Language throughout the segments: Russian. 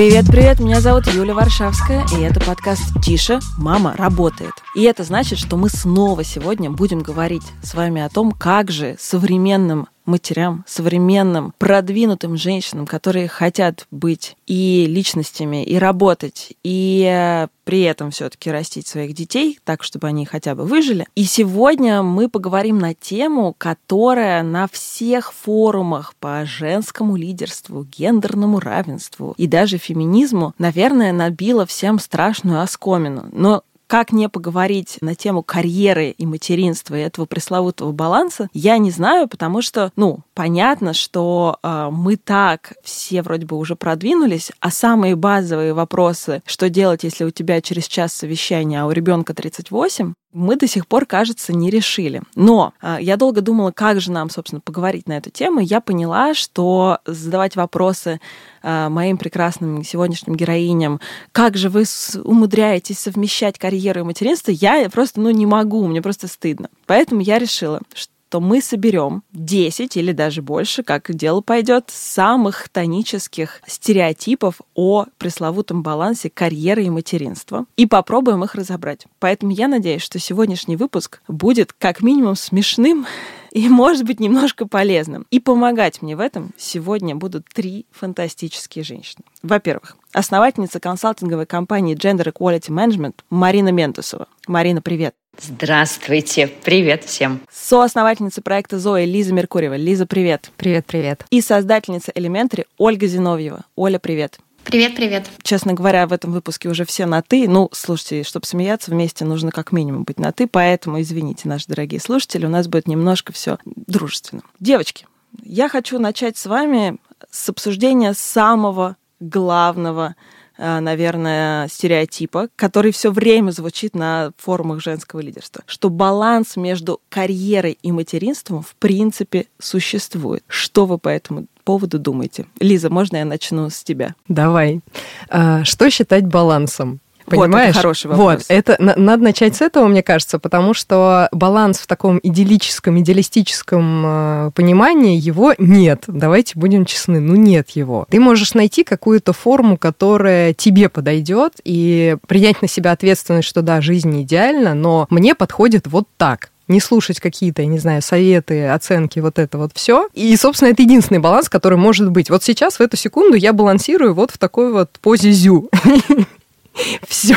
Привет-привет, меня зовут Юля Варшавская, и это подкаст «Тише, мама работает». И это значит, что мы снова сегодня будем говорить с вами о том, как же современным матерям, современным, продвинутым женщинам, которые хотят быть и личностями, и работать, и э, при этом все-таки растить своих детей, так, чтобы они хотя бы выжили. И сегодня мы поговорим на тему, которая на всех форумах по женскому лидерству, гендерному равенству и даже феминизму, наверное, набила всем страшную оскомину. Но как не поговорить на тему карьеры и материнства и этого пресловутого баланса, я не знаю, потому что, ну, понятно, что э, мы так все вроде бы уже продвинулись, а самые базовые вопросы, что делать, если у тебя через час совещания, а у ребенка 38, мы до сих пор, кажется, не решили. Но э, я долго думала, как же нам, собственно, поговорить на эту тему. Я поняла, что задавать вопросы э, моим прекрасным сегодняшним героиням, как же вы умудряетесь совмещать карьеру и материнство, я просто ну, не могу, мне просто стыдно. Поэтому я решила, что то мы соберем 10 или даже больше, как дело пойдет, самых тонических стереотипов о пресловутом балансе карьеры и материнства и попробуем их разобрать. Поэтому я надеюсь, что сегодняшний выпуск будет как минимум смешным и, может быть, немножко полезным. И помогать мне в этом сегодня будут три фантастические женщины. Во-первых, основательница консалтинговой компании Gender Equality Management Марина Ментусова. Марина, привет. Здравствуйте, привет всем. Соосновательница проекта Зои Лиза Меркурьева. Лиза, привет. Привет, привет. И создательница Elementary Ольга Зиновьева. Оля, привет. Привет, привет. Честно говоря, в этом выпуске уже все на «ты». Ну, слушайте, чтобы смеяться вместе, нужно как минимум быть на «ты», поэтому, извините, наши дорогие слушатели, у нас будет немножко все дружественно. Девочки, я хочу начать с вами с обсуждения самого главного наверное, стереотипа, который все время звучит на форумах женского лидерства, что баланс между карьерой и материнством в принципе существует. Что вы по этому поводу думаете? Лиза, можно я начну с тебя? Давай. А, что считать балансом? Понимаешь? Вот, это хороший вопрос. Вот, это надо начать с этого, мне кажется, потому что баланс в таком идиллическом, идеалистическом э, понимании его нет. Давайте будем честны, ну нет его. Ты можешь найти какую-то форму, которая тебе подойдет, и принять на себя ответственность, что да, жизнь не идеальна, но мне подходит вот так не слушать какие-то, я не знаю, советы, оценки, вот это вот все. И, собственно, это единственный баланс, который может быть. Вот сейчас, в эту секунду, я балансирую вот в такой вот позе зю. Все.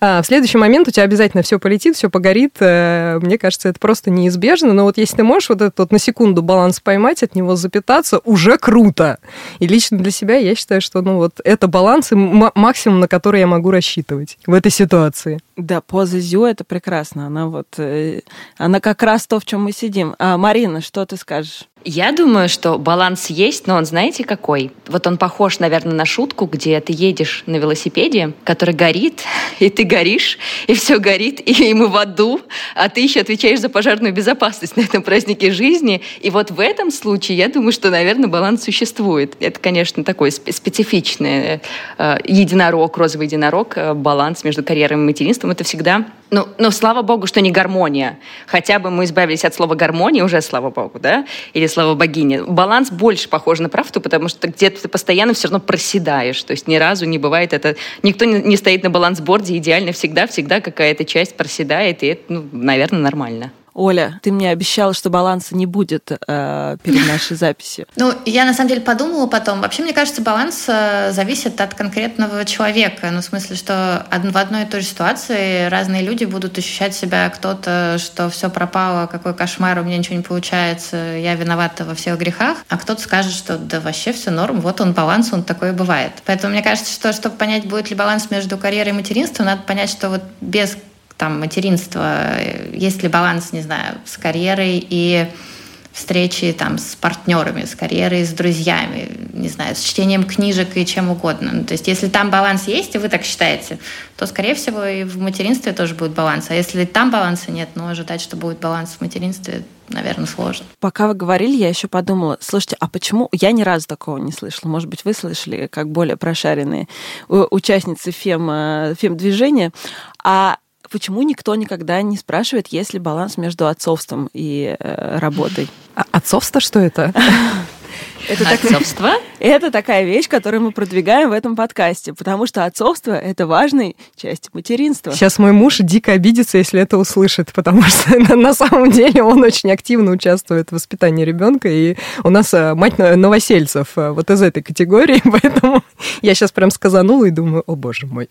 А в следующий момент у тебя обязательно все полетит, все погорит. Э, мне кажется, это просто неизбежно. Но вот если ты можешь вот этот вот на секунду баланс поймать, от него запитаться, уже круто. И лично для себя я считаю, что ну вот это баланс и максимум, на который я могу рассчитывать в этой ситуации. Да, поза Зю это прекрасно. Она вот, э, она как раз то, в чем мы сидим. А, Марина, что ты скажешь? Я думаю, что баланс есть, но он знаете какой? Вот он похож, наверное, на шутку, где ты едешь на велосипеде, который горит, и ты горишь, и все горит, и мы в аду, а ты еще отвечаешь за пожарную безопасность на этом празднике жизни. И вот в этом случае я думаю, что, наверное, баланс существует. Это, конечно, такой специфичный э, единорог, розовый единорог, э, баланс между карьерой и материнством. Это всегда ну, ну, слава богу, что не гармония. Хотя бы мы избавились от слова гармония, уже слава богу, да? Или слава богине. Баланс больше похож на правду, потому что где-то ты постоянно все равно проседаешь. То есть ни разу не бывает это... Никто не стоит на балансборде идеально всегда, всегда какая-то часть проседает, и это, ну, наверное, нормально. Оля, ты мне обещала, что баланса не будет э, перед нашей записью. Ну, я на самом деле подумала потом. Вообще, мне кажется, баланс э, зависит от конкретного человека. Ну, в смысле, что в одной и той же ситуации разные люди будут ощущать себя кто-то, что все пропало, какой кошмар, у меня ничего не получается, я виновата во всех грехах, а кто-то скажет, что да вообще все норм, вот он баланс, он такой и бывает. Поэтому мне кажется, что чтобы понять, будет ли баланс между карьерой и материнством, надо понять, что вот без там материнство, есть ли баланс, не знаю, с карьерой и встречи там с партнерами, с карьерой, с друзьями, не знаю, с чтением книжек и чем угодно. Ну, то есть если там баланс есть, и вы так считаете, то, скорее всего, и в материнстве тоже будет баланс. А если там баланса нет, но ожидать, что будет баланс в материнстве, наверное, сложно. Пока вы говорили, я еще подумала, слушайте, а почему я ни разу такого не слышала? Может быть, вы слышали, как более прошаренные участницы фем, э, фем-движения. А почему никто никогда не спрашивает, есть ли баланс между отцовством и э, работой? А отцовство что это? Это отцовство? Это такая вещь, которую мы продвигаем в этом подкасте, потому что отцовство — это важная часть материнства. Сейчас мой муж дико обидится, если это услышит, потому что на самом деле он очень активно участвует в воспитании ребенка, и у нас э, мать новосельцев э, вот из этой категории, поэтому я сейчас прям сказанула и думаю, о боже мой.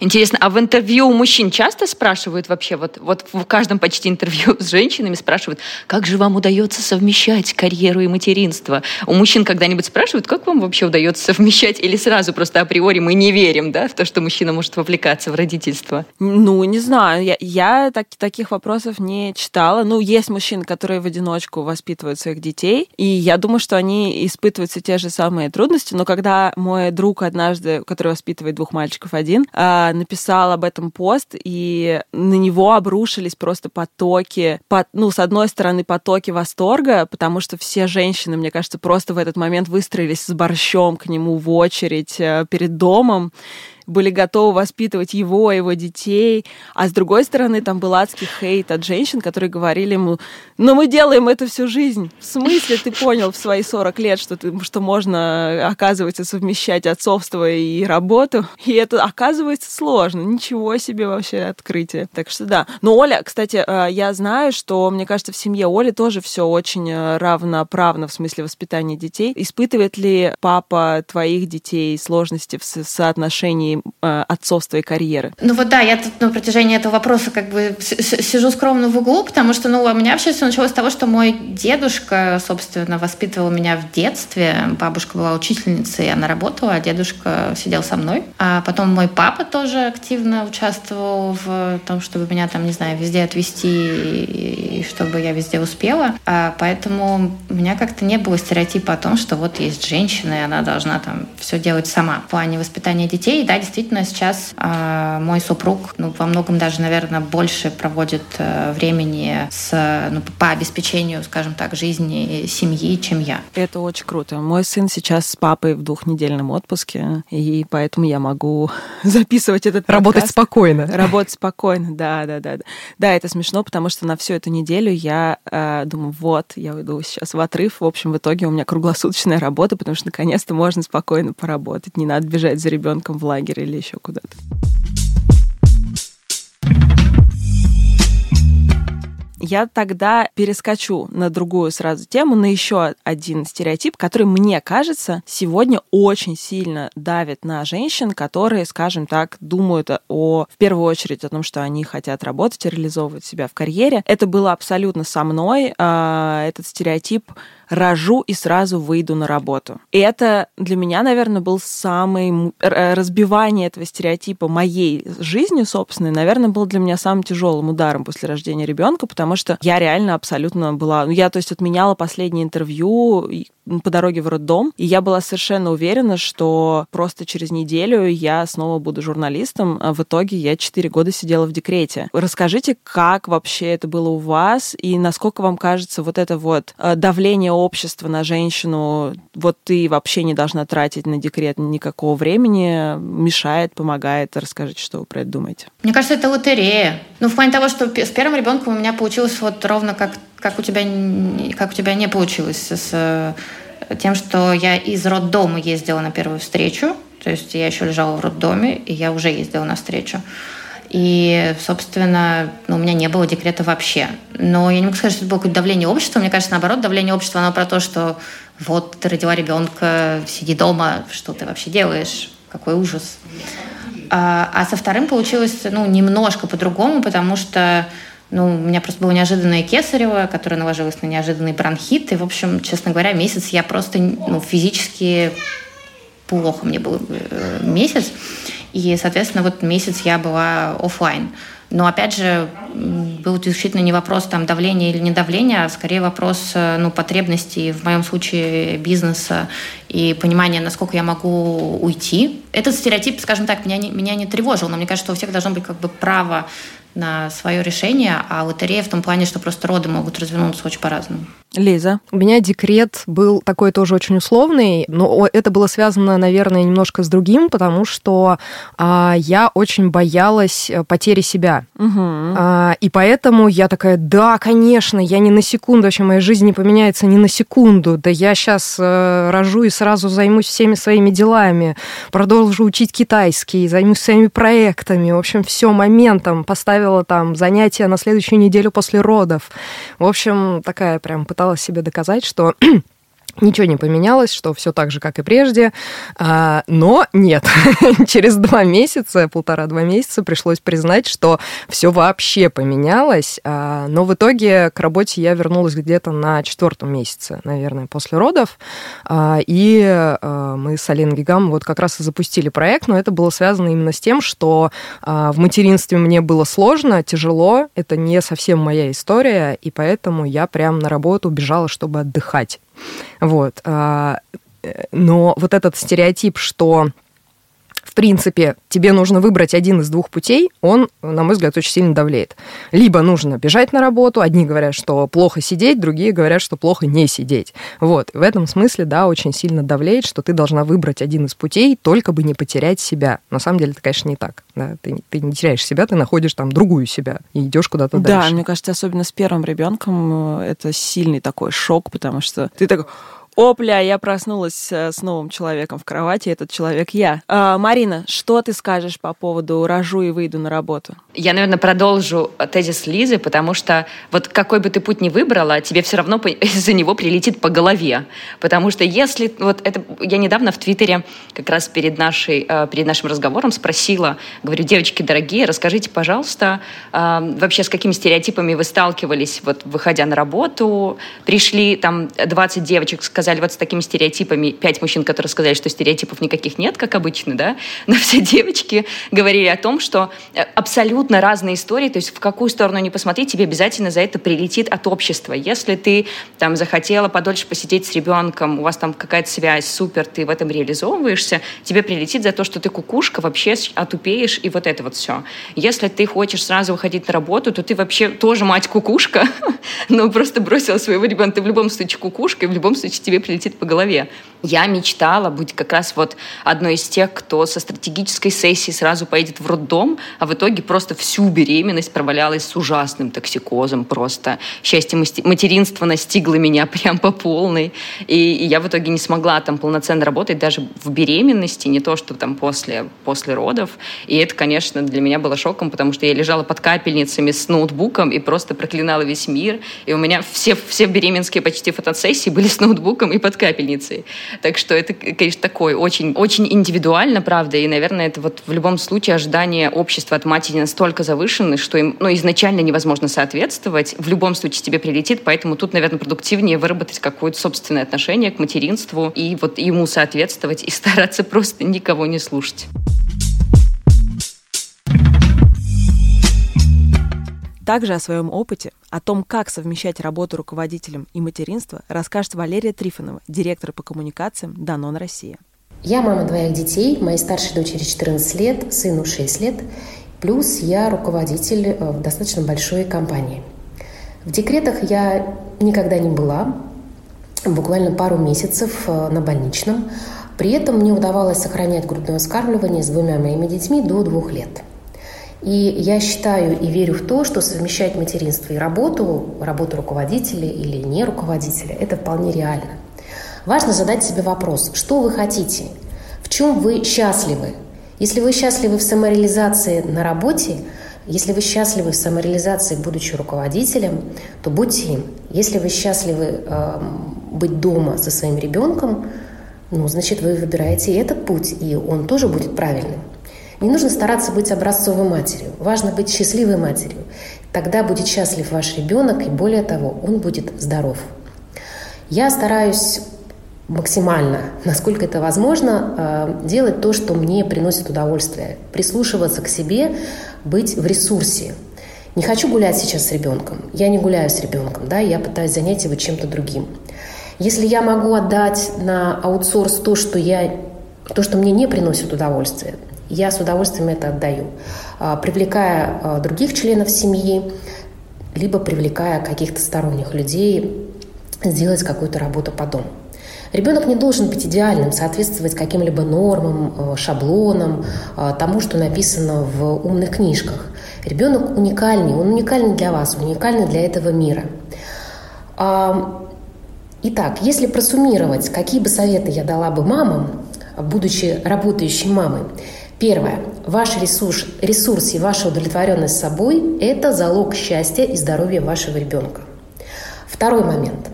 Интересно, а в интервью у мужчин часто спрашивают вообще, вот, вот в каждом почти интервью с женщинами спрашивают, как же вам удается совмещать карьеру и материнство? У мужчин когда-нибудь спрашивают, как вам вообще удается совмещать? Или сразу просто априори мы не верим да, в то, что мужчина может вовлекаться в родительство? Ну, не знаю. Я, я так, таких вопросов не читала. Ну, есть мужчины, которые в одиночку воспитывают своих детей, и я думаю, что они испытывают все те же самые трудности, но когда мой друг однажды, который воспитывает двух мальчиков один, а, написал об этом пост, и на него обрушились просто потоки, под, ну, с одной стороны, потоки восторга, потому что все женщины, мне кажется, просто в этот момент выстроились с борщом к нему в очередь э, перед домом, были готовы воспитывать его, его детей. А с другой стороны, там был адский хейт от женщин, которые говорили ему, ну мы делаем это всю жизнь. В смысле ты понял в свои 40 лет, что, ты, что можно, оказывается, совмещать отцовство и работу? И это оказывается сложно. Ничего себе вообще открытие. Так что да. Но Оля, кстати, э, я знаю, что, мне кажется, в семье Оли тоже все очень э, равноправно в смысле воспитания детей. Испытывает ли папа твоих детей сложности в соотношении э, отцовства и карьеры? Ну вот да, я тут на протяжении этого вопроса как бы сижу скромно в углу, потому что, ну, у меня вообще все началось с того, что мой дедушка, собственно, воспитывал меня в детстве. Бабушка была учительницей, она работала, а дедушка сидел со мной. А потом мой папа тоже активно участвовал в том, чтобы меня там, не знаю, везде отвезти и чтобы я везде успела. А поэтому у меня как-то не было стереотипа о том, что вот есть женщина, и она должна там все делать сама. В плане воспитания детей, да, действительно сейчас э, мой супруг, ну, во многом даже, наверное, больше проводит э, времени с, ну, по обеспечению, скажем так, жизни семьи, чем я. Это очень круто. Мой сын сейчас с папой в двухнедельном отпуске, и поэтому я могу записывать этот подкаст. Работать спокойно. Работать спокойно, да, да, да. Да, это смешно, потому что на всю эту неделю я э, думаю, вот, я уйду сейчас в отрыв. В общем, в итоге у меня круглосуточная работа, потому что наконец-то можно спокойно поработать. Не надо бежать за ребенком в лагерь или еще куда-то. Я тогда перескочу на другую сразу тему, на еще один стереотип, который, мне кажется, сегодня очень сильно давит на женщин, которые, скажем так, думают о, в первую очередь о том, что они хотят работать реализовывать себя в карьере. Это было абсолютно со мной. А, этот стереотип рожу и сразу выйду на работу. И это для меня, наверное, был самый разбивание этого стереотипа моей жизнью собственной, наверное, был для меня самым тяжелым ударом после рождения ребенка, потому что я реально абсолютно была, ну я то есть отменяла последнее интервью по дороге в роддом, и я была совершенно уверена, что просто через неделю я снова буду журналистом, а в итоге я 4 года сидела в декрете. Расскажите, как вообще это было у вас, и насколько вам кажется вот это вот э, давление общества на женщину, вот ты вообще не должна тратить на декрет никакого времени, мешает, помогает. Расскажите, что вы про это думаете. Мне кажется, это лотерея. Ну, в плане того, что с первым ребенком у меня получилось вот ровно как, как, у, тебя, как у тебя не получилось с э, тем, что я из роддома ездила на первую встречу, то есть я еще лежала в роддоме, и я уже ездила на встречу. И, собственно, ну, у меня не было декрета вообще. Но я не могу сказать, что это было какое-то давление общества. Мне кажется, наоборот, давление общества, оно про то, что вот ты родила ребенка, сиди дома, что ты вообще делаешь, какой ужас. А, а со вторым получилось ну, немножко по-другому, потому что ну, у меня просто было неожиданное кесарево, которое наложилось на неожиданный бронхит. И, в общем, честно говоря, месяц я просто ну, физически плохо мне был э, месяц. И, соответственно, вот месяц я была офлайн. Но, опять же, был действительно не вопрос там давления или недавления, а скорее вопрос э, ну, потребностей, в моем случае, бизнеса и понимания, насколько я могу уйти. Этот стереотип, скажем так, меня не, меня не тревожил, но мне кажется, что у всех должно быть как бы право на свое решение, а лотерея в том плане, что просто роды могут развернуться очень по-разному. Лиза. У меня декрет был такой тоже очень условный, но это было связано, наверное, немножко с другим, потому что а, я очень боялась э, потери себя. Угу. А, и поэтому я такая, да, конечно, я ни на секунду, вообще моя жизнь не поменяется ни на секунду. Да я сейчас а, рожу и сразу займусь всеми своими делами, продолжу учить китайский, займусь своими проектами. В общем, все моментом поставила там занятия на следующую неделю после родов. В общем, такая прям пыталась себе доказать, что Ничего не поменялось, что все так же, как и прежде. А, но нет, через два месяца, полтора-два месяца пришлось признать, что все вообще поменялось. А, но в итоге к работе я вернулась где-то на четвертом месяце, наверное, после родов. А, и мы с Алиной Гигам вот как раз и запустили проект, но это было связано именно с тем, что в материнстве мне было сложно, тяжело, это не совсем моя история, и поэтому я прям на работу бежала, чтобы отдыхать. Вот. А, но вот этот стереотип, что принципе, тебе нужно выбрать один из двух путей, он, на мой взгляд, очень сильно давлеет. Либо нужно бежать на работу, одни говорят, что плохо сидеть, другие говорят, что плохо не сидеть. Вот, в этом смысле, да, очень сильно давлеет, что ты должна выбрать один из путей, только бы не потерять себя. На самом деле это, конечно, не так. Да? Ты, ты не теряешь себя, ты находишь там другую себя и идешь куда-то дальше. Да, мне кажется, особенно с первым ребенком э, это сильный такой шок, потому что ты так Опля, я проснулась э, с новым человеком в кровати, этот человек я. А, Марина, что ты скажешь по поводу «рожу и выйду на работу»? Я, наверное, продолжу тезис Лизы, потому что вот какой бы ты путь ни выбрала, тебе все равно из-за него прилетит по голове. Потому что если... Вот это... Я недавно в Твиттере как раз перед, нашей, э, перед нашим разговором спросила, говорю, девочки дорогие, расскажите, пожалуйста, э, вообще с какими стереотипами вы сталкивались, вот выходя на работу, пришли там 20 девочек, сказали, сказали вот с такими стереотипами, пять мужчин, которые сказали, что стереотипов никаких нет, как обычно, да, но все девочки говорили о том, что э, абсолютно разные истории, то есть в какую сторону не посмотри, тебе обязательно за это прилетит от общества. Если ты там захотела подольше посидеть с ребенком, у вас там какая-то связь, супер, ты в этом реализовываешься, тебе прилетит за то, что ты кукушка, вообще отупеешь и вот это вот все. Если ты хочешь сразу выходить на работу, то ты вообще тоже мать кукушка, но просто бросила своего ребенка, ты в любом случае кукушка, и в любом случае тебе тебе прилетит по голове. Я мечтала быть как раз вот одной из тех, кто со стратегической сессии сразу поедет в роддом, а в итоге просто всю беременность провалялась с ужасным токсикозом просто. Счастье материнства настигло меня прям по полной. И я в итоге не смогла там полноценно работать даже в беременности, не то, что там после, после родов. И это, конечно, для меня было шоком, потому что я лежала под капельницами с ноутбуком и просто проклинала весь мир. И у меня все, все беременские почти фотосессии были с ноутбуком, и под капельницей. Так что это, конечно, такой очень, очень индивидуально, правда, и, наверное, это вот в любом случае ожидания общества от матери настолько завышены, что им ну, изначально невозможно соответствовать. В любом случае тебе прилетит, поэтому тут, наверное, продуктивнее выработать какое-то собственное отношение к материнству и вот ему соответствовать и стараться просто никого не слушать. Также о своем опыте, о том, как совмещать работу руководителем и материнство, расскажет Валерия Трифонова, директор по коммуникациям Данон Россия. Я мама двоих детей, моей старшей дочери 14 лет, сыну 6 лет, плюс я руководитель э, в достаточно большой компании. В декретах я никогда не была, буквально пару месяцев э, на больничном. При этом мне удавалось сохранять грудное вскармливание с двумя моими детьми до двух лет – и я считаю и верю в то, что совмещать материнство и работу, работу руководителя или не руководителя, это вполне реально. Важно задать себе вопрос, что вы хотите, в чем вы счастливы. Если вы счастливы в самореализации на работе, если вы счастливы в самореализации, будучи руководителем, то будьте им. Если вы счастливы э, быть дома со своим ребенком, ну, значит, вы выбираете этот путь, и он тоже будет правильным. Не нужно стараться быть образцовой матерью. Важно быть счастливой матерью. Тогда будет счастлив ваш ребенок, и более того, он будет здоров. Я стараюсь максимально, насколько это возможно, э, делать то, что мне приносит удовольствие. Прислушиваться к себе, быть в ресурсе. Не хочу гулять сейчас с ребенком. Я не гуляю с ребенком, да, я пытаюсь занять его чем-то другим. Если я могу отдать на аутсорс то, что я то, что мне не приносит удовольствия, Я с удовольствием это отдаю, а, привлекая а, других членов семьи, либо привлекая каких-то сторонних людей сделать какую-то работу по дому. Ребенок не должен быть идеальным, соответствовать каким-либо нормам, шаблонам, тому, что написано в умных книжках. Ребенок уникальный, он уникальный для вас, уникальный для этого мира. Итак, если просуммировать, какие бы советы я дала бы мамам, будучи работающей мамой, Первое. Ваш ресурс, ресурс и ваша удовлетворенность собой – это залог счастья и здоровья вашего ребенка. Второй момент.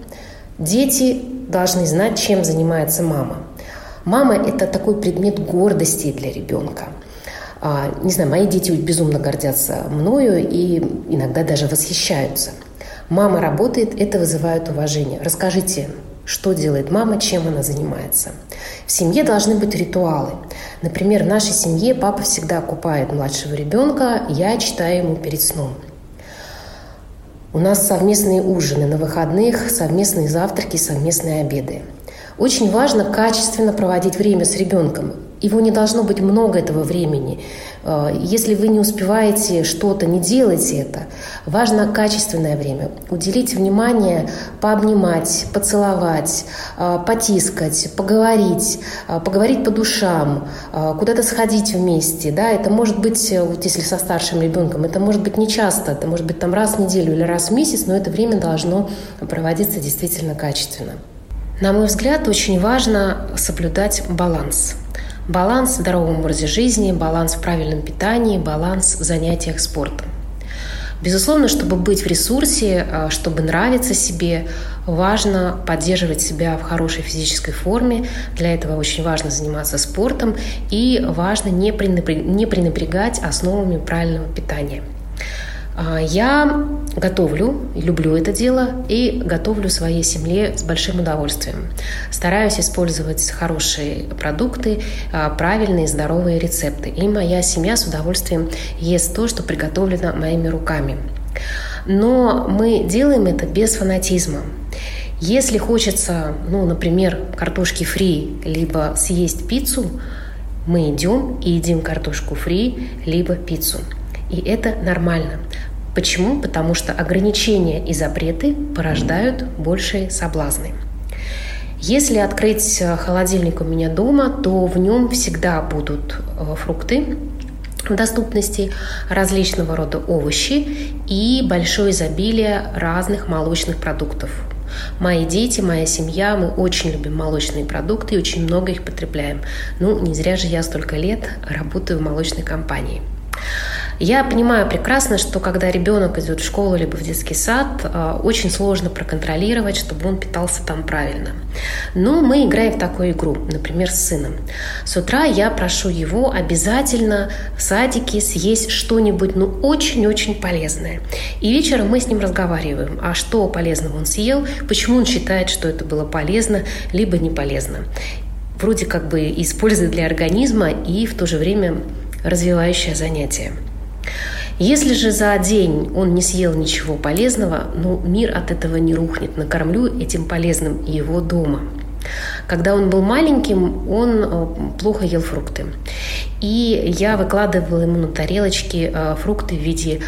Дети должны знать, чем занимается мама. Мама – это такой предмет гордости для ребенка. А, не знаю, мои дети безумно гордятся мною и иногда даже восхищаются – Мама работает, это вызывает уважение. Расскажите, что делает мама, чем она занимается. В семье должны быть ритуалы. Например, в нашей семье папа всегда купает младшего ребенка, я читаю ему перед сном. У нас совместные ужины на выходных, совместные завтраки, совместные обеды. Очень важно качественно проводить время с ребенком. Его не должно быть много этого времени. Э, если вы не успеваете что-то, не делайте это. Важно качественное время. Уделить внимание, пообнимать, поцеловать, э, потискать, поговорить, э, поговорить по душам, куда-то сходить вместе. Да? Это может быть, вот если со старшим ребенком, это может быть не часто, это может быть там раз в неделю или раз в месяц, но это время должно проводиться действительно качественно. На мой взгляд, очень важно соблюдать баланс. Баланс в здоровом образе жизни, баланс в правильном питании, баланс в занятиях спортом. Безусловно, чтобы быть в ресурсе, а, чтобы нравиться себе, важно поддерживать себя в хорошей физической форме. Для этого очень важно заниматься спортом и важно не пренебрегать основами правильного питания – я готовлю, люблю это дело и готовлю своей семье с большим удовольствием. Стараюсь использовать хорошие продукты, а, правильные здоровые рецепты. И моя семья с удовольствием ест то, что приготовлено моими руками. Но мы делаем это без фанатизма. Если хочется, ну, например, картошки фри, либо съесть пиццу, мы идем и едим картошку фри, либо пиццу. И это нормально. Почему? Потому что ограничения и запреты порождают большие соблазны. Если открыть э, холодильник у меня дома, то в нем всегда будут э, фрукты в доступности, различного рода овощи и большое изобилие разных молочных продуктов. Мои дети, моя семья, мы очень любим молочные продукты и очень много их потребляем. Ну, не зря же я столько лет работаю в молочной компании. Я понимаю прекрасно, что когда ребенок идет в школу либо в детский сад, э, очень сложно проконтролировать, чтобы он питался там правильно. Но мы играем в такую игру, например, с сыном. С утра я прошу его обязательно в садике съесть что-нибудь, ну, очень-очень полезное. И вечером мы с ним разговариваем, а что полезного он съел, почему он считает, что это было полезно, либо не полезно. Вроде как бы используя для организма и в то же время развивающее занятие. Если же за день он не съел ничего полезного, ну, мир от этого не рухнет. Накормлю этим полезным его дома. Когда он был маленьким, он э, плохо ел фрукты. И я выкладывала ему на тарелочки э, фрукты в виде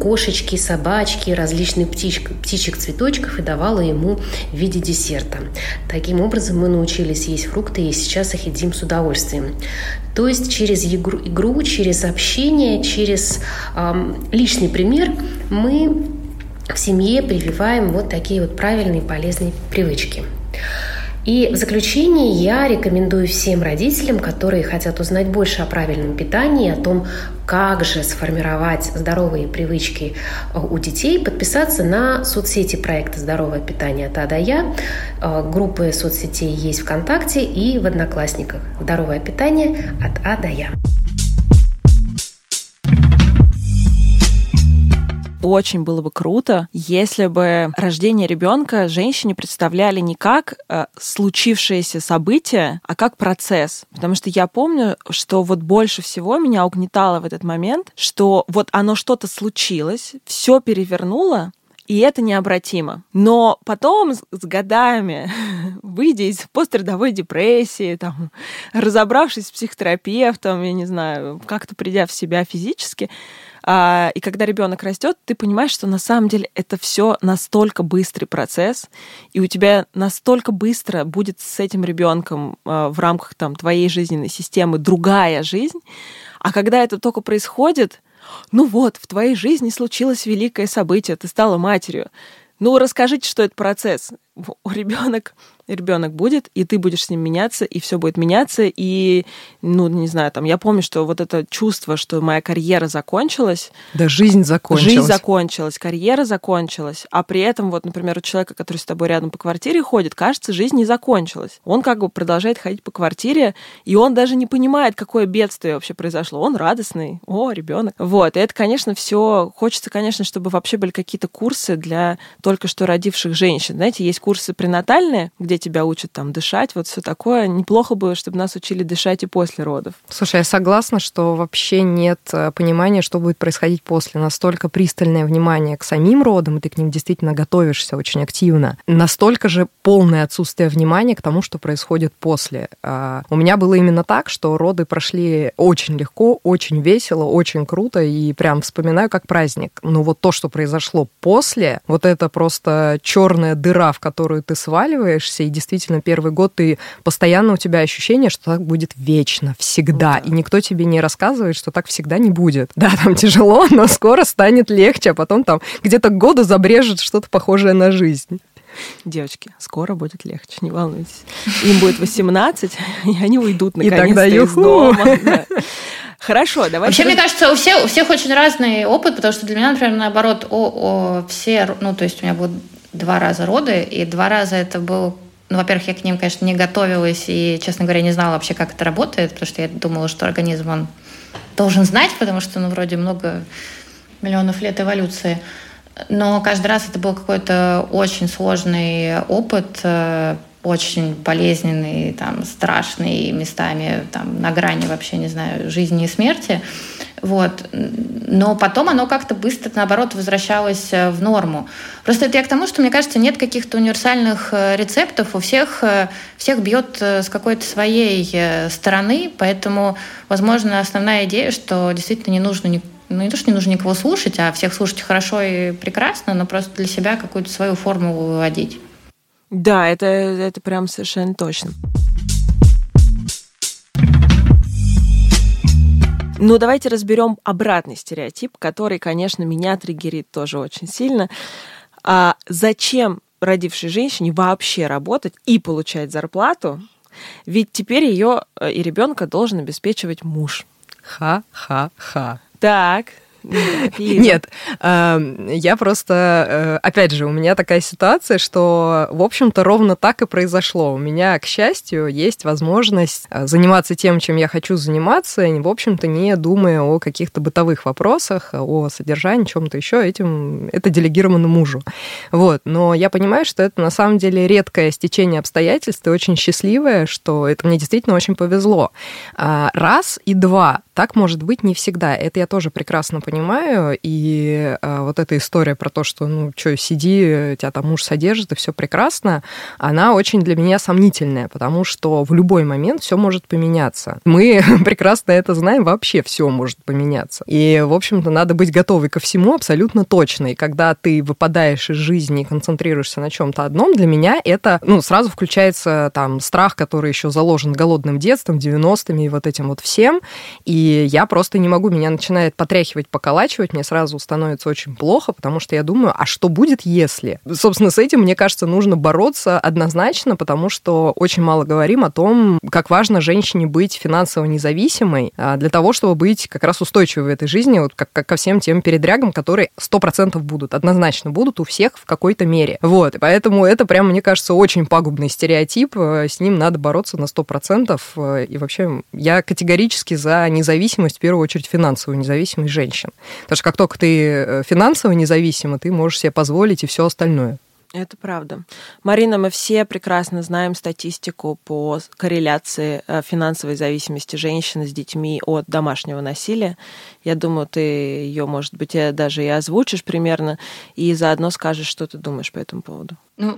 кошечки, собачки, различных птичек, птичек, цветочков и давала ему в виде десерта. Таким образом мы научились есть фрукты и сейчас их едим с удовольствием. То есть через игру, игру через общение, через личный пример мы в семье прививаем вот такие вот правильные полезные привычки. И в заключение я рекомендую всем родителям, которые хотят узнать больше о правильном питании, о том, как же сформировать здоровые привычки э, у детей, подписаться на соцсети проекта «Здоровое питание от А до Я». Э, группы соцсетей есть ВКонтакте и в Одноклассниках. «Здоровое питание от А до Я». очень было бы круто, если бы рождение ребенка женщине представляли не как э, случившееся событие, а как процесс. Потому что я помню, что вот больше всего меня угнетало в этот момент, что вот оно что-то случилось, все перевернуло, и это необратимо. Но потом с годами, выйдя из пострадовой депрессии, там, разобравшись с психотерапевтом, я не знаю, как-то придя в себя физически, и когда ребенок растет, ты понимаешь, что на самом деле это все настолько быстрый процесс, и у тебя настолько быстро будет с этим ребенком а, в рамках там, твоей жизненной системы другая жизнь. А когда это только происходит, ну вот, в твоей жизни случилось великое событие, ты стала матерью. Ну, расскажите, что это процесс. Ребенок ребенок будет, и ты будешь с ним меняться, и все будет меняться, и, ну, не знаю, там, я помню, что вот это чувство, что моя карьера закончилась. Да, жизнь закончилась. Жизнь закончилась, карьера закончилась, а при этом, вот, например, у человека, который с тобой рядом по квартире ходит, кажется, жизнь не закончилась. Он как бы продолжает ходить по квартире, и он даже не понимает, какое бедствие вообще произошло. Он радостный, о, ребенок. Вот, и это, конечно, все хочется, конечно, чтобы вообще были какие-то курсы для только что родивших женщин. Знаете, есть курсы пренатальные, где тебя учат там дышать, вот все такое. Неплохо бы, чтобы нас учили дышать и после родов. Слушай, я согласна, что вообще нет э, понимания, что будет происходить после. Настолько пристальное внимание к самим родам, и ты к ним действительно готовишься очень активно. Настолько же полное отсутствие внимания к тому, что происходит после. А, у меня было именно так, что роды прошли очень легко, очень весело, очень круто, и прям вспоминаю как праздник. Но вот то, что произошло после, вот это просто черная дыра, в которую ты сваливаешься, и действительно первый год ты постоянно у тебя ощущение, что так будет вечно, всегда. Ну, да. И никто тебе не рассказывает, что так всегда не будет. Да, там тяжело, но скоро станет легче, а потом там где-то к году забрежет что-то похожее на жизнь. Девочки, скоро будет легче, не волнуйтесь. Им будет 18, и они уйдут наконец-то из дома. Хорошо, давай. Вообще, мне кажется, у всех, у всех очень разный опыт, потому что для меня, например, наоборот, о, о, все, ну, то есть у меня было два раза роды, и два раза это был ну, во-первых, я к ним, конечно, не готовилась и, честно говоря, не знала вообще, как это работает, потому что я думала, что организм, он должен знать, потому что, ну, вроде много миллионов лет эволюции. Но каждый раз это был какой-то очень сложный опыт, э, очень болезненный, там, страшный местами, там, на грани вообще, не знаю, жизни и смерти. Вот. Но потом оно как-то быстро, наоборот, возвращалось э, в норму. Просто это я к тому, что, мне кажется, нет каких-то универсальных э, рецептов. У всех, э, всех бьет с какой-то своей стороны, поэтому, возможно, основная идея, что действительно не нужно ни ну, не то, что не нужно никого слушать, а всех слушать хорошо и прекрасно, но просто для себя какую-то свою формулу выводить. Да, это, это прям совершенно точно. Ну, давайте разберем обратный стереотип, который, конечно, меня триггерит тоже очень сильно. А зачем родившей женщине вообще работать и получать зарплату? Ведь теперь ее э, и ребенка должен обеспечивать муж. Ха-ха-ха. Так, нет, эм, я просто, э, опять же, у меня такая ситуация, что, в общем-то, ровно так и произошло. У меня, к счастью, есть возможность э, заниматься тем, чем я хочу заниматься, в общем-то, не думая о каких-то бытовых вопросах, о содержании, чем-то еще, этим это делегировано мужу. Вот, но я понимаю, что это на самом деле редкое стечение обстоятельств и очень счастливое, что это мне действительно очень повезло. А, раз и два, так может быть не всегда. Это я тоже прекрасно понимаю. И э, вот эта история про то, что, ну, что, сиди, тебя там муж содержит, и все прекрасно, она очень для меня сомнительная, потому что в любой момент все может поменяться. Мы прекрасно это знаем, вообще все может поменяться. И, в общем-то, надо быть готовой ко всему абсолютно точно. И когда ты выпадаешь из жизни и концентрируешься на чем-то одном, для меня это, ну, сразу включается там страх, который еще заложен голодным детством, 90-ми и вот этим вот всем. И я просто не могу, меня начинает потряхивать по поколачивать, мне сразу становится очень плохо, потому что я думаю, а что будет, если? Собственно, с этим, мне кажется, нужно бороться однозначно, потому что очень мало говорим о том, как важно женщине быть финансово независимой а, для того, чтобы быть как раз устойчивой в этой жизни, вот как, как ко всем тем передрягам, которые 100% будут, однозначно будут у всех в какой-то мере. Вот, и поэтому это прям, мне кажется, очень пагубный стереотип, э, с ним надо бороться на 100%, э, и вообще я категорически за независимость, в первую очередь финансовую независимость женщин женщин. Потому что как только ты э, финансово независима, ты можешь себе позволить и все остальное. Это правда. Марина, мы все прекрасно знаем статистику по корреляции э, финансовой зависимости женщины с детьми от домашнего насилия. Я думаю, ты ее, может быть, даже и озвучишь примерно, и заодно скажешь, что ты думаешь по этому поводу. Ну,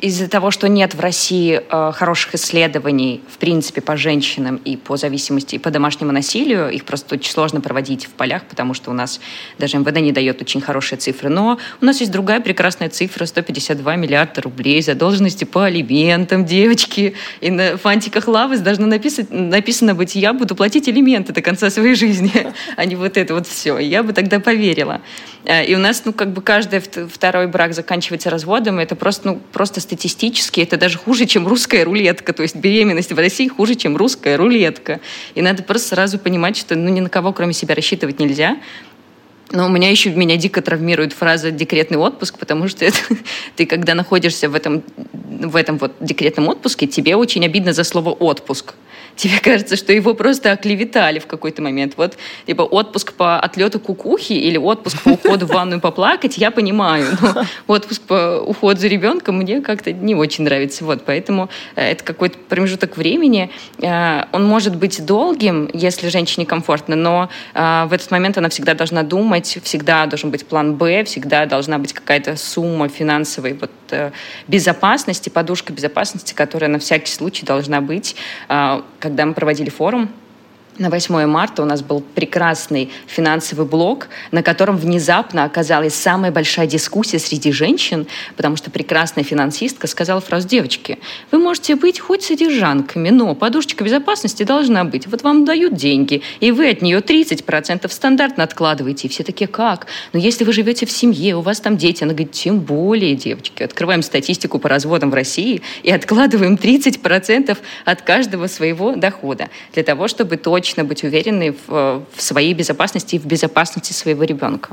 из-за того, что нет в России э, хороших исследований, в принципе, по женщинам и по зависимости, и по домашнему насилию, их просто очень сложно проводить в полях, потому что у нас даже МВД не дает очень хорошие цифры. Но у нас есть другая прекрасная цифра, 152 миллиарда рублей задолженности по алиментам, девочки. И на фантиках лавы должно написать, написано быть, я буду платить алименты до конца своей жизни, а не вот это вот все. Я бы тогда поверила. Э, и у нас, ну, как бы каждый второй брак заканчивается разводом, и это просто ну, просто статистически это даже хуже, чем русская рулетка. То есть беременность в России хуже, чем русская рулетка. И надо просто сразу понимать, что ну, ни на кого, кроме себя, рассчитывать нельзя. Но у меня еще меня дико травмирует фраза «декретный отпуск», потому что это, ты, когда находишься в этом, в этом вот декретном отпуске, тебе очень обидно за слово «отпуск» тебе кажется, что его просто оклеветали в какой-то момент. Вот, типа, отпуск по отлету кукухи или отпуск по уходу в ванную поплакать, я понимаю, но отпуск по уходу за ребенком мне как-то не очень нравится. Вот, поэтому э, это какой-то промежуток времени. Э, он может быть долгим, если женщине комфортно, но э, в этот момент она всегда должна думать, всегда должен быть план «Б», всегда должна быть какая-то сумма финансовой вот, безопасности, подушка безопасности, которая на всякий случай должна быть, когда мы проводили форум, на 8 марта у нас был прекрасный финансовый блок, на котором внезапно оказалась самая большая дискуссия среди женщин, потому что прекрасная финансистка сказала фразу «Девочки, вы можете быть хоть содержанками, но подушечка безопасности должна быть. Вот вам дают деньги, и вы от нее 30% стандартно откладываете». И все такие «Как? Но если вы живете в семье, у вас там дети». Она говорит «Тем более, девочки, открываем статистику по разводам в России и откладываем 30% от каждого своего дохода для того, чтобы точно точно быть уверенной в, в своей безопасности и в безопасности своего ребенка.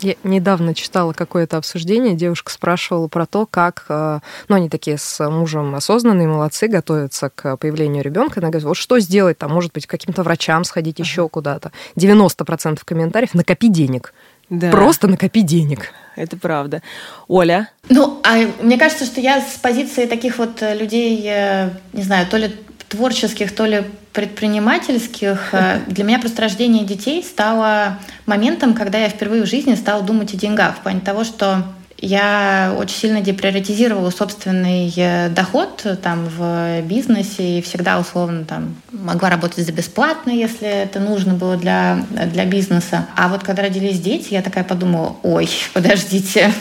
Я недавно читала какое-то обсуждение, девушка спрашивала про то, как, э, ну, они такие с мужем осознанные, молодцы, готовятся к появлению ребенка. Она говорит, вот что сделать, там, может быть, к каким-то врачам сходить, ага. еще куда-то. 90% комментариев – накопи денег. Да. Просто накопи денег. Это правда. Оля? Ну, а мне кажется, что я с позиции таких вот людей, э, не знаю, то ли творческих, то ли предпринимательских, э, для меня просто рождение детей стало моментом, когда я впервые в жизни стала думать о деньгах, в плане того, что я очень сильно деприоритизировала собственный э, доход там в бизнесе и всегда условно там могла работать за бесплатно, если это нужно было для, для бизнеса. А вот когда родились дети, я такая подумала, ой, подождите,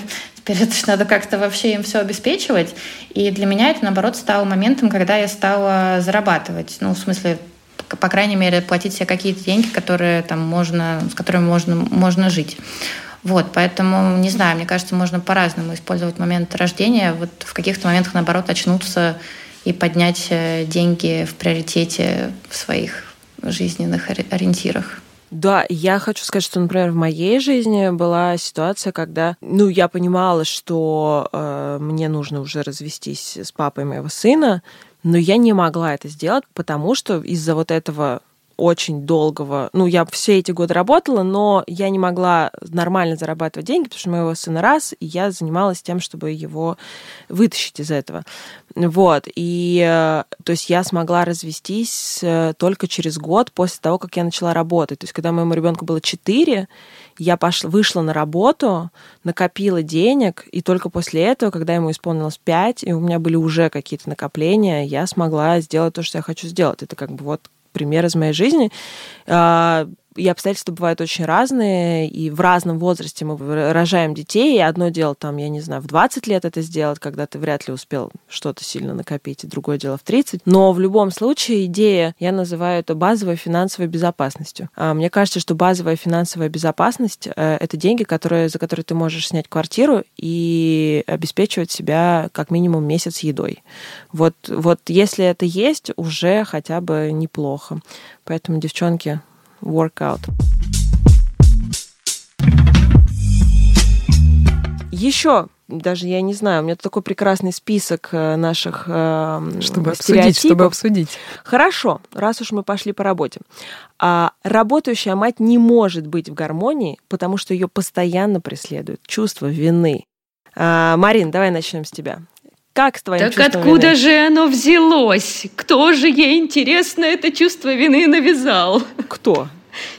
Же надо как-то вообще им все обеспечивать. И для меня это, наоборот, стало моментом, когда я стала зарабатывать. Ну, в смысле, по крайней мере, платить себе какие-то деньги, которые там можно, с которыми можно, можно жить. Вот, поэтому, не знаю, мне кажется, можно по-разному использовать момент рождения. Вот в каких-то моментах, наоборот, очнуться и поднять э, деньги в приоритете в своих жизненных ориентирах. Да, я хочу сказать, что, например, в моей жизни была ситуация, когда, ну, я понимала, что э, мне нужно уже развестись с папой моего сына, но я не могла это сделать, потому что из-за вот этого очень долгого... Ну, я все эти годы работала, но я не могла нормально зарабатывать деньги, потому что моего сына раз, и я занималась тем, чтобы его вытащить из этого. Вот. И э, то есть я смогла развестись э, только через год после того, как я начала работать. То есть когда моему ребенку было 4, я пошла, вышла на работу, накопила денег, и только после этого, когда ему исполнилось 5, и у меня были уже какие-то накопления, я смогла сделать то, что я хочу сделать. Это как бы вот пример из моей жизни. А, и обстоятельства бывают очень разные, и в разном возрасте мы рожаем детей, и одно дело, там, я не знаю, в 20 лет это сделать, когда ты вряд ли успел что-то сильно накопить, и другое дело в 30. Но в любом случае идея, я называю это базовой финансовой безопасностью. А, мне кажется, что базовая финансовая безопасность э, — это деньги, которые, за которые ты можешь снять квартиру и обеспечивать себя как минимум месяц едой. Вот, вот если это есть, уже хотя бы неплохо. Поэтому, девчонки, workout. Еще даже я не знаю, у меня такой прекрасный список э, наших э, чтобы обсудить, чтобы обсудить. Хорошо, раз уж мы пошли по работе. А работающая мать не может быть в гармонии, потому что ее постоянно преследует чувство вины. А, Марин, давай начнем с тебя. Как с твоим так откуда вины? же оно взялось? Кто же ей, интересно, это чувство вины навязал? Кто?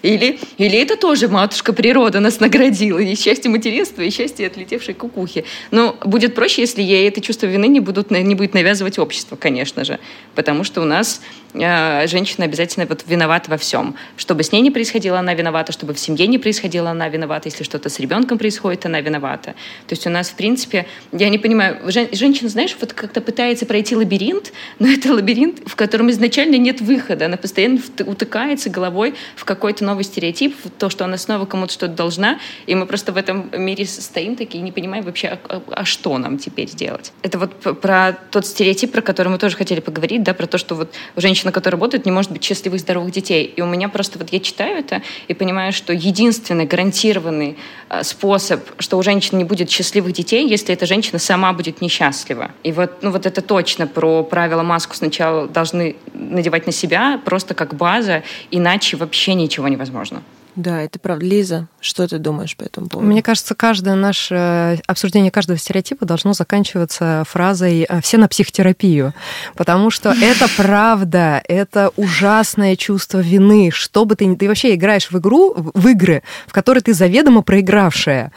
Или, или это тоже матушка природа нас наградила, и счастье материнства, и счастье отлетевшей кукухи. Но будет проще, если ей это чувство вины не, будут, не будет навязывать общество, конечно же. Потому что у нас женщина обязательно вот виновата во всем. Чтобы с ней не происходило, она виновата, чтобы в семье не происходило, она виновата. Если что-то с ребенком происходит, она виновата. То есть у нас, в принципе, я не понимаю, жен, женщина, знаешь, вот как-то пытается пройти лабиринт, но это лабиринт, в котором изначально нет выхода. Она постоянно утыкается головой в какой-то новый стереотип, в то, что она снова кому-то что-то должна, и мы просто в этом мире стоим такие не понимаем вообще, а, а, а что нам теперь делать. Это вот про тот стереотип, про который мы тоже хотели поговорить, да, про то, что вот женщина, которая работает, не может быть счастливых, здоровых детей. И у меня просто вот я читаю это и понимаю, что единственный гарантированный э, способ, что у женщины не будет счастливых детей, если эта женщина сама будет несчастлива. И вот, ну вот это точно про правила маску сначала должны надевать на себя, просто как база, иначе вообще ничего невозможно. Да, это правда. Лиза, что ты думаешь по этому поводу? Мне кажется, каждое наше обсуждение каждого стереотипа должно заканчиваться фразой э, «все на психотерапию», потому что это правда, это ужасное чувство вины. Что бы ты... Ты вообще играешь в игру, в игры, в которые ты заведомо проигравшая.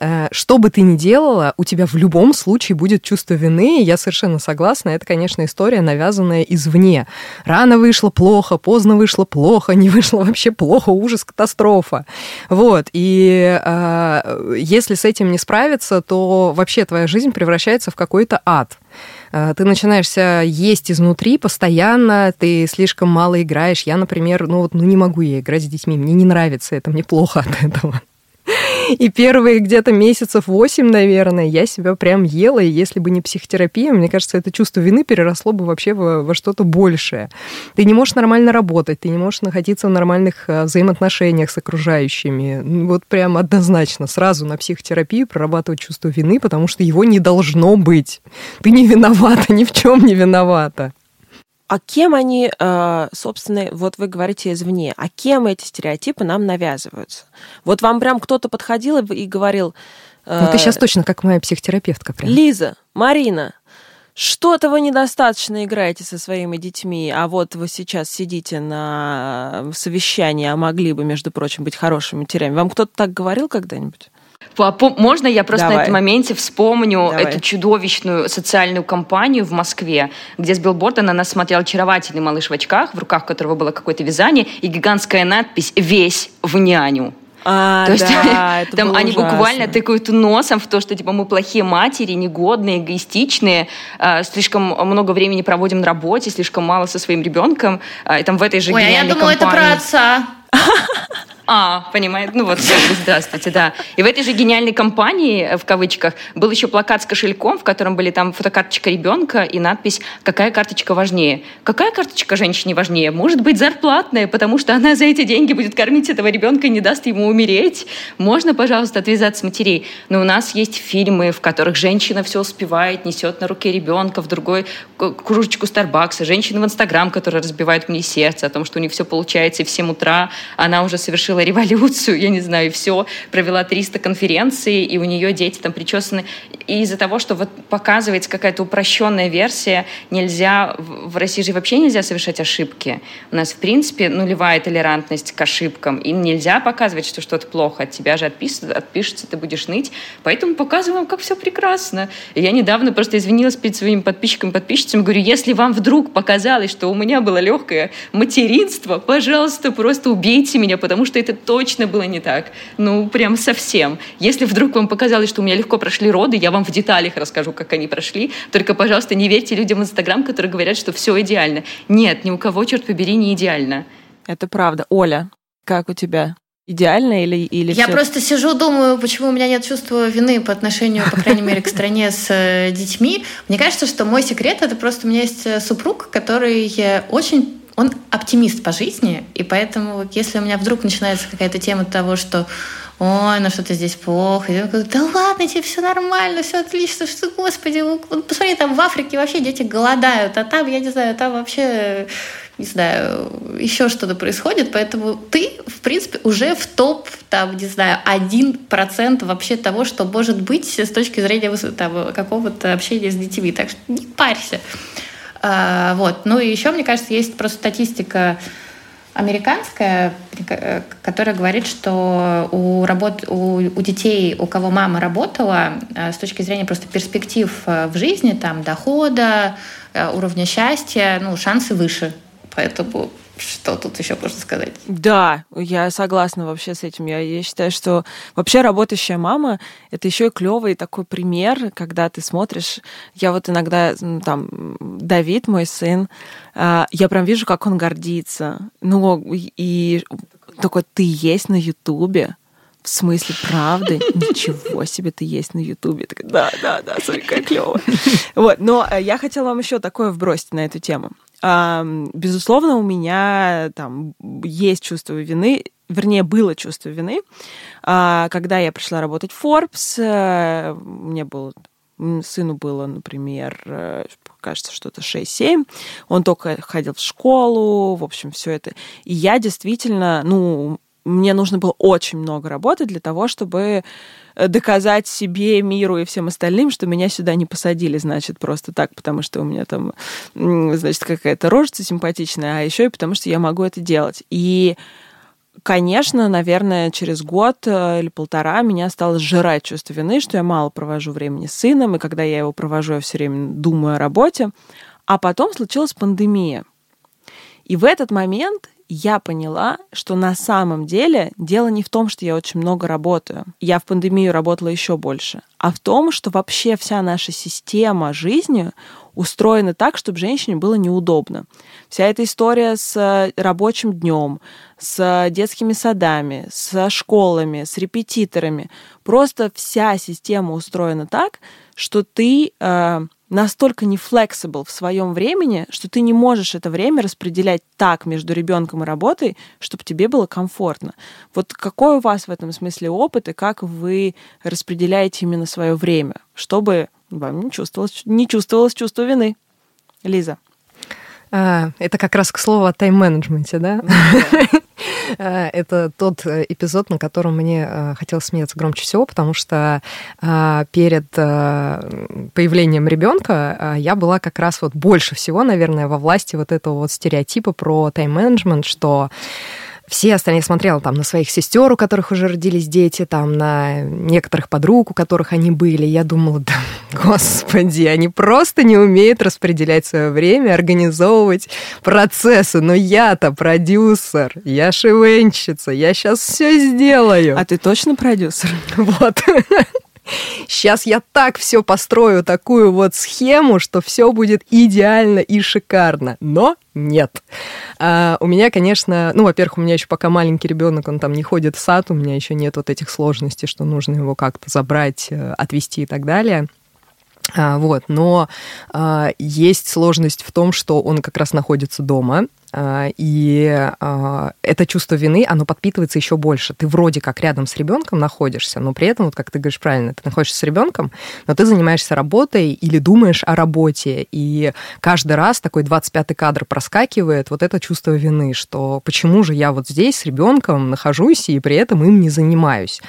Э, что бы ты ни делала, у тебя в любом случае будет чувство вины, я совершенно согласна. Это, конечно, история, навязанная извне. Рано вышло плохо, поздно вышло плохо, не вышло вообще плохо, ужас, катастрофа. Вот. И э, если с этим не справиться, то вообще твоя жизнь превращается в какой-то ад а, ты начинаешься есть изнутри постоянно, ты слишком мало играешь. Я, например, ну вот ну не могу я играть с детьми, мне не нравится это, мне плохо от этого. И первые где-то месяцев восемь, наверное, я себя прям ела, и если бы не психотерапия, мне кажется, это чувство вины переросло бы вообще во, во что-то большее. Ты не можешь нормально работать, ты не можешь находиться в нормальных а, взаимоотношениях с окружающими. Ну, вот прям однозначно сразу на психотерапию прорабатывать чувство вины, потому что его не должно быть. Ты не виновата, ни в чем не виновата. А кем они, э, собственно, вот вы говорите извне, а кем эти стереотипы нам навязываются? Вот вам прям кто-то подходил и говорил... Ну, ты сейчас точно как моя психотерапевтка прям. Лиза, Марина, что-то вы недостаточно играете со своими детьми, а вот вы сейчас сидите на совещании, а могли бы, между прочим, быть хорошими матерями. Вам кто-то так говорил когда-нибудь? Можно я просто Давай. на этом моменте вспомню Давай. эту чудовищную социальную кампанию в Москве, где с билборда на нас смотрел очаровательный малыш в очках, в руках которого было какое-то вязание, и гигантская надпись «Весь в няню». А, то есть да, это там было они ужасно. буквально тыкают носом в то, что типа мы плохие матери, негодные, эгоистичные, э, слишком много времени проводим на работе, слишком мало со своим ребенком. Э, и там в этой же Ой, а я гениальной думала, это про компании- отца. А, понимаете, ну вот, здравствуйте, да. И в этой же гениальной компании, э, в кавычках, был еще плакат с кошельком, в котором были там фотокарточка ребенка и надпись «Какая карточка важнее?». Какая карточка женщине важнее? Может быть, зарплатная, потому что она за эти деньги будет кормить этого ребенка и не даст ему умереть. Можно, пожалуйста, отвязаться матерей. Но у нас есть фильмы, в которых женщина все успевает, несет на руке ребенка, в другой кружечку Старбакса, женщины в Инстаграм, которые разбивают мне сердце о том, что у них все получается, и в 7 утра она уже совершила революцию, я не знаю, и все, провела 300 конференций, и у нее дети там причесаны. И из-за того, что вот показывается какая-то упрощенная версия, нельзя, в России же вообще нельзя совершать ошибки. У нас, в принципе, нулевая толерантность к ошибкам, и нельзя показывать, что что-то плохо, от тебя же отпишется, отпишется, ты будешь ныть. Поэтому показываем, как все прекрасно. И я недавно просто извинилась перед своими подписчиками, подписчицами, говорю, если вам вдруг показалось, что у меня было легкое материнство, пожалуйста, просто убейте меня, потому что это точно было не так. Ну, прям совсем. Если вдруг вам показалось, что у меня легко прошли роды, я вам в деталях расскажу, как они прошли. Только, пожалуйста, не верьте людям в Инстаграм, которые говорят, что все идеально. Нет, ни у кого, черт побери, не идеально. Это правда. Оля, как у тебя? Идеально или, или Я всё- просто сижу, думаю, почему у меня нет чувства вины по отношению, по крайней мере, к стране с э, детьми. Мне кажется, что мой секрет это просто у меня есть э, супруг, который э, очень он оптимист по жизни, и поэтому, если у меня вдруг начинается какая-то тема того, что ой, ну что-то здесь плохо. И я говорю, да ладно, тебе все нормально, все отлично, что, господи, вот посмотри, там в Африке вообще дети голодают, а там, я не знаю, там вообще не знаю, еще что-то происходит, поэтому ты, в принципе, уже в топ, там, не знаю, один процент вообще того, что может быть с точки зрения там, какого-то общения с детьми. Так что не парься. А, вот. Ну и еще, мне кажется, есть просто статистика американская, которая говорит, что у, работ, у, у детей, у кого мама работала, а, с точки зрения просто перспектив а, в жизни, там, дохода, уровня счастья, ну, шансы выше. Поэтому что тут еще можно сказать? Да, я согласна вообще с этим. Я, я считаю, что вообще работающая мама — это еще и клевый такой пример, когда ты смотришь. Я вот иногда, там, Давид, мой сын, а, я прям вижу, как он гордится. Ну, и такой, ты есть на Ютубе, в смысле, правды? Ничего себе ты есть на Ютубе. Да, да, да, смотри, как клево. Вот, но я хотела вам еще такое вбросить на эту тему. Безусловно, у меня там есть чувство вины, вернее, было чувство вины, а, когда я пришла работать в Forbes, э, мне было сыну было, например, э, кажется, что-то 6-7. Он только ходил в школу, в общем, все это. И я действительно, ну, мне нужно было очень много работать для того, чтобы доказать себе, миру и всем остальным, что меня сюда не посадили, значит, просто так, потому что у меня там, значит, какая-то рожица симпатичная, а еще и потому что я могу это делать. И Конечно, наверное, через год э, или полтора меня стало сжирать чувство вины, что я мало провожу времени с сыном, и когда я его провожу, я все время думаю о работе. А потом случилась пандемия. И в этот момент я поняла, что на самом деле дело не в том, что я очень много работаю. Я в пандемию работала еще больше, а в том, что вообще вся наша система жизни устроена так, чтобы женщине было неудобно. Вся эта история с рабочим днем, с детскими садами, со школами, с репетиторами. Просто вся система устроена так, что ты э, настолько не flexible в своем времени, что ты не можешь это время распределять так между ребенком и работой, чтобы тебе было комфортно. Вот какой у вас в этом смысле опыт и как вы распределяете именно свое время, чтобы вам не чувствовалось, не чувствовалось чувство вины? Лиза. А, это как раз к слову о тайм-менеджменте, да? А, это тот э, эпизод, на котором мне э, хотелось смеяться громче всего, потому что а, перед э, появлением ребенка я была как раз вот больше всего, наверное, во власти вот этого вот стереотипа про тайм-менеджмент, что все остальные смотрела там на своих сестер, у которых уже родились дети, там на некоторых подруг, у которых они были. Я думала, да, господи, они просто не умеют распределять свое время, организовывать процессы. Но я-то продюсер, я шивенщица, я сейчас все сделаю. А ты точно продюсер? Вот. Сейчас я так все построю, такую вот схему, что все будет идеально и шикарно. Но нет. А, у меня, конечно, ну, во-первых, у меня еще пока маленький ребенок, он там не ходит в сад, у меня еще нет вот этих сложностей, что нужно его как-то забрать, э, отвезти и так далее. А, вот, но а, есть сложность в том, что он как раз находится дома, и а, это чувство вины, оно подпитывается еще больше. Ты вроде как рядом с ребенком находишься, но при этом, вот как ты говоришь правильно, ты находишься с ребенком, но ты занимаешься работой или думаешь о работе. И каждый раз такой 25-й кадр проскакивает вот это чувство вины, что почему же я вот здесь с ребенком нахожусь и при этом им не занимаюсь.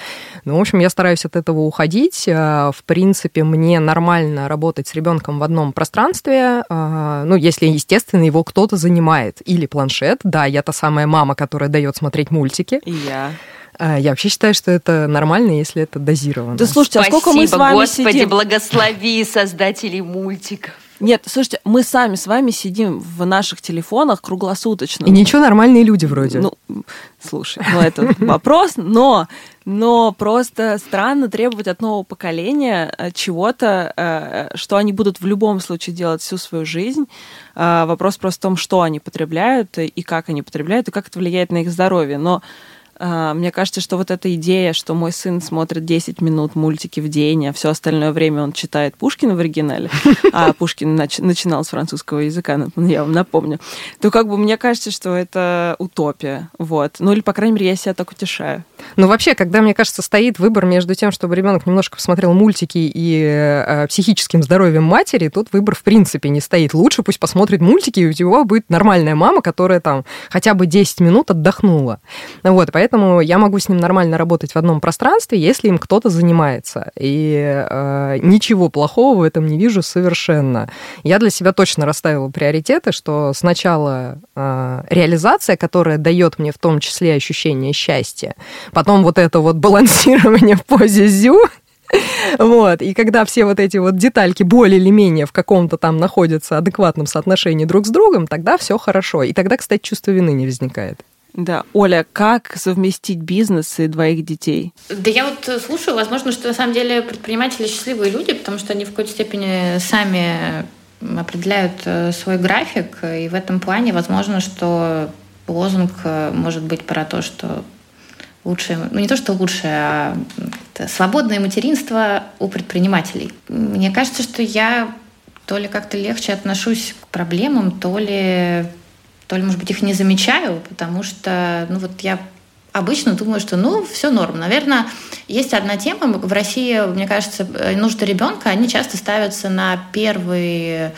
Ну, в общем, я стараюсь от этого уходить. А, в принципе, мне нормально работать с ребенком в одном пространстве, ну, если, естественно, его кто-то занимает или планшет. Да, я та самая мама, которая дает смотреть мультики. И я. А, я вообще считаю, что это нормально, если это дозировано. Да слушайте, а сколько мы с вами Господи, сидим? благослови создателей мультиков. Нет, слушайте, мы сами с вами сидим в наших телефонах круглосуточно. И ничего, нормальные люди вроде. Ну, слушай, ну это вопрос, но, но просто странно требовать от нового поколения э, чего-то, э, что они будут в любом случае делать всю свою жизнь. Э, вопрос просто в том, что они потребляют и как они потребляют, и как это влияет на их здоровье. Но мне кажется, что вот эта идея, что мой сын смотрит 10 минут мультики в день, а все остальное время он читает Пушкина в оригинале, а Пушкин нач- начинал с французского языка, я вам напомню, то как бы мне кажется, что это утопия. Вот. Ну или, по крайней мере, я себя так утешаю. Ну вообще, когда, мне кажется, стоит выбор между тем, чтобы ребенок немножко посмотрел мультики и э, психическим здоровьем матери, тут выбор в принципе не стоит. Лучше пусть посмотрит мультики, и у него будет нормальная мама, которая там хотя бы 10 минут отдохнула. Вот, поэтому я могу с ним нормально работать в одном пространстве, если им кто-то занимается. И э, ничего плохого в этом не вижу совершенно. Я для себя точно расставила приоритеты, что сначала э, реализация, которая дает мне в том числе ощущение счастья, потом вот это вот балансирование в позе зю, вот. И когда все вот эти вот детальки более или менее в каком-то там находятся адекватном соотношении друг с другом, тогда все хорошо. И тогда, кстати, чувство вины не возникает. Да, Оля, как совместить бизнес и двоих детей? Да я вот слушаю, возможно, что на самом деле предприниматели счастливые люди, потому что они в какой-то степени сами определяют э, свой график, и в этом плане возможно, что лозунг э, может быть про то, что лучшее, ну не то, что лучшее, а свободное материнство у предпринимателей. Мне кажется, что я то ли как-то легче отношусь к проблемам, то ли, то ли, может быть, их не замечаю, потому что, ну вот я обычно думаю, что ну все норм. Наверное, есть одна тема в России, мне кажется, нужды ребенка, они часто ставятся на первый, э,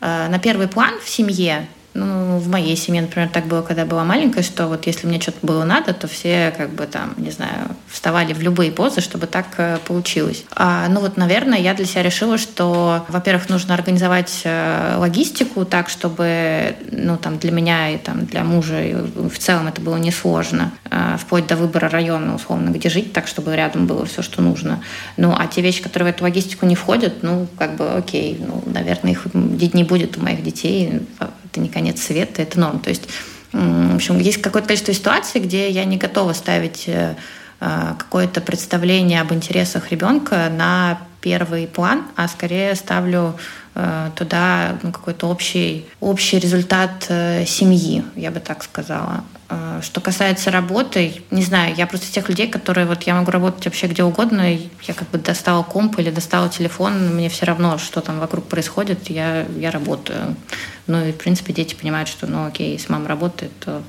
на первый план в семье. Ну, в моей семье, например, так было, когда была маленькая, что вот если мне что-то было надо, то все как бы там, не знаю, вставали в любые позы, чтобы так э, получилось. А, ну вот, наверное, я для себя решила, что, во-первых, нужно организовать э, логистику так, чтобы, ну, там, для меня и там для мужа и в целом это было несложно, э, вплоть до выбора района, условно, где жить, так, чтобы рядом было все, что нужно. Ну, а те вещи, которые в эту логистику не входят, ну, как бы, окей, ну, наверное, их не будет у моих детей, это не конец света, это норм. То есть, в общем, есть какое-то количество ситуаций, где я не готова ставить э, э, какое-то представление об интересах ребенка на первый план, а скорее ставлю э, туда ну, какой-то общий, общий результат семьи, я бы так сказала. Э, что касается работы, не знаю, я просто тех людей, которые вот я могу работать вообще где угодно, я как бы достала комп или достала телефон, мне все равно, что там вокруг происходит, я, я работаю. Ну и, в принципе, дети понимают, что, ну окей, если мама работает, то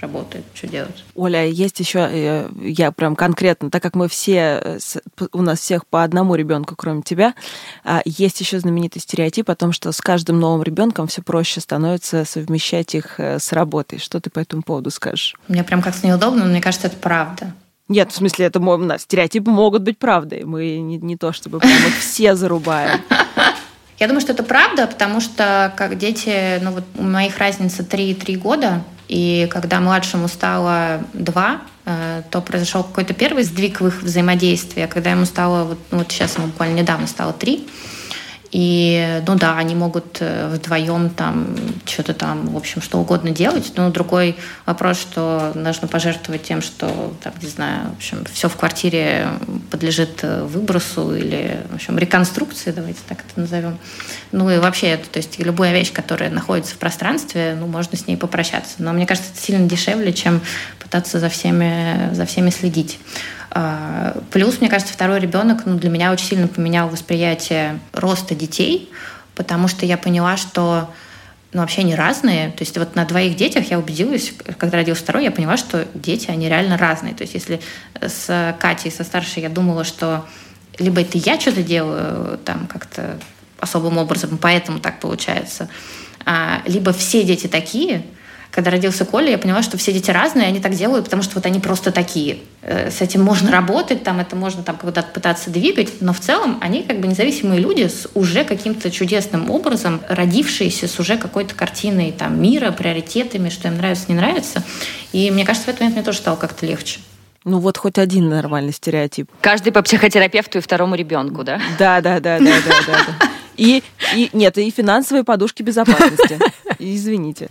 работает, что делать. Оля, есть еще, э, я прям конкретно, так как мы все, э, у нас всех по одному ребенку, кроме тебя, а, есть еще знаменитый стереотип о том, что с каждым новым ребенком все проще становится совмещать их э, с работой. Что ты по этому поводу скажешь? Мне прям как-то неудобно, но мне кажется, это правда. Нет, в смысле, это стереотипы могут быть правдой. Мы не, не то, чтобы прям вот все зарубаем. Я думаю, что это правда, потому что как дети, ну вот у моих разница 3-3 года, и когда младшему стало два, э, то произошел какой-то первый сдвиг в их взаимодействии. А когда ему стало, вот, ну, вот сейчас ему буквально недавно стало три, и, ну да, они могут э, вдвоем там что-то там, в общем, что угодно делать. Но другой вопрос, что нужно пожертвовать тем, что, там, не знаю, в общем, все в квартире подлежит э, выбросу или, в общем, реконструкции, давайте так это назовем. Ну и вообще, то есть любая вещь, которая находится в пространстве, ну, можно с ней попрощаться. Но мне кажется, это сильно дешевле, чем пытаться за всеми, за всеми следить. А, плюс, мне кажется, второй ребенок ну, для меня очень сильно поменял восприятие роста детей, потому что я поняла, что ну, вообще они разные. То есть вот на двоих детях я убедилась, когда родился второй, я поняла, что дети, они реально разные. То есть если с Катей, со старшей, я думала, что либо это я что-то делаю там как-то особым образом, поэтому так получается, а, либо все дети такие — когда родился Коля, я поняла, что все дети разные, они так делают, потому что вот они просто такие. Э, с этим можно работать, там это можно там куда-то пытаться двигать, но в целом они как бы независимые люди с уже каким-то чудесным образом, родившиеся с уже какой-то картиной там мира, приоритетами, что им нравится, не нравится. И мне кажется, в этот момент мне тоже стало как-то легче. Ну вот хоть один нормальный стереотип. Каждый по психотерапевту и второму ребенку, да? Да, да, да, да, да, да. И, и нет, и финансовые подушки безопасности. Извините.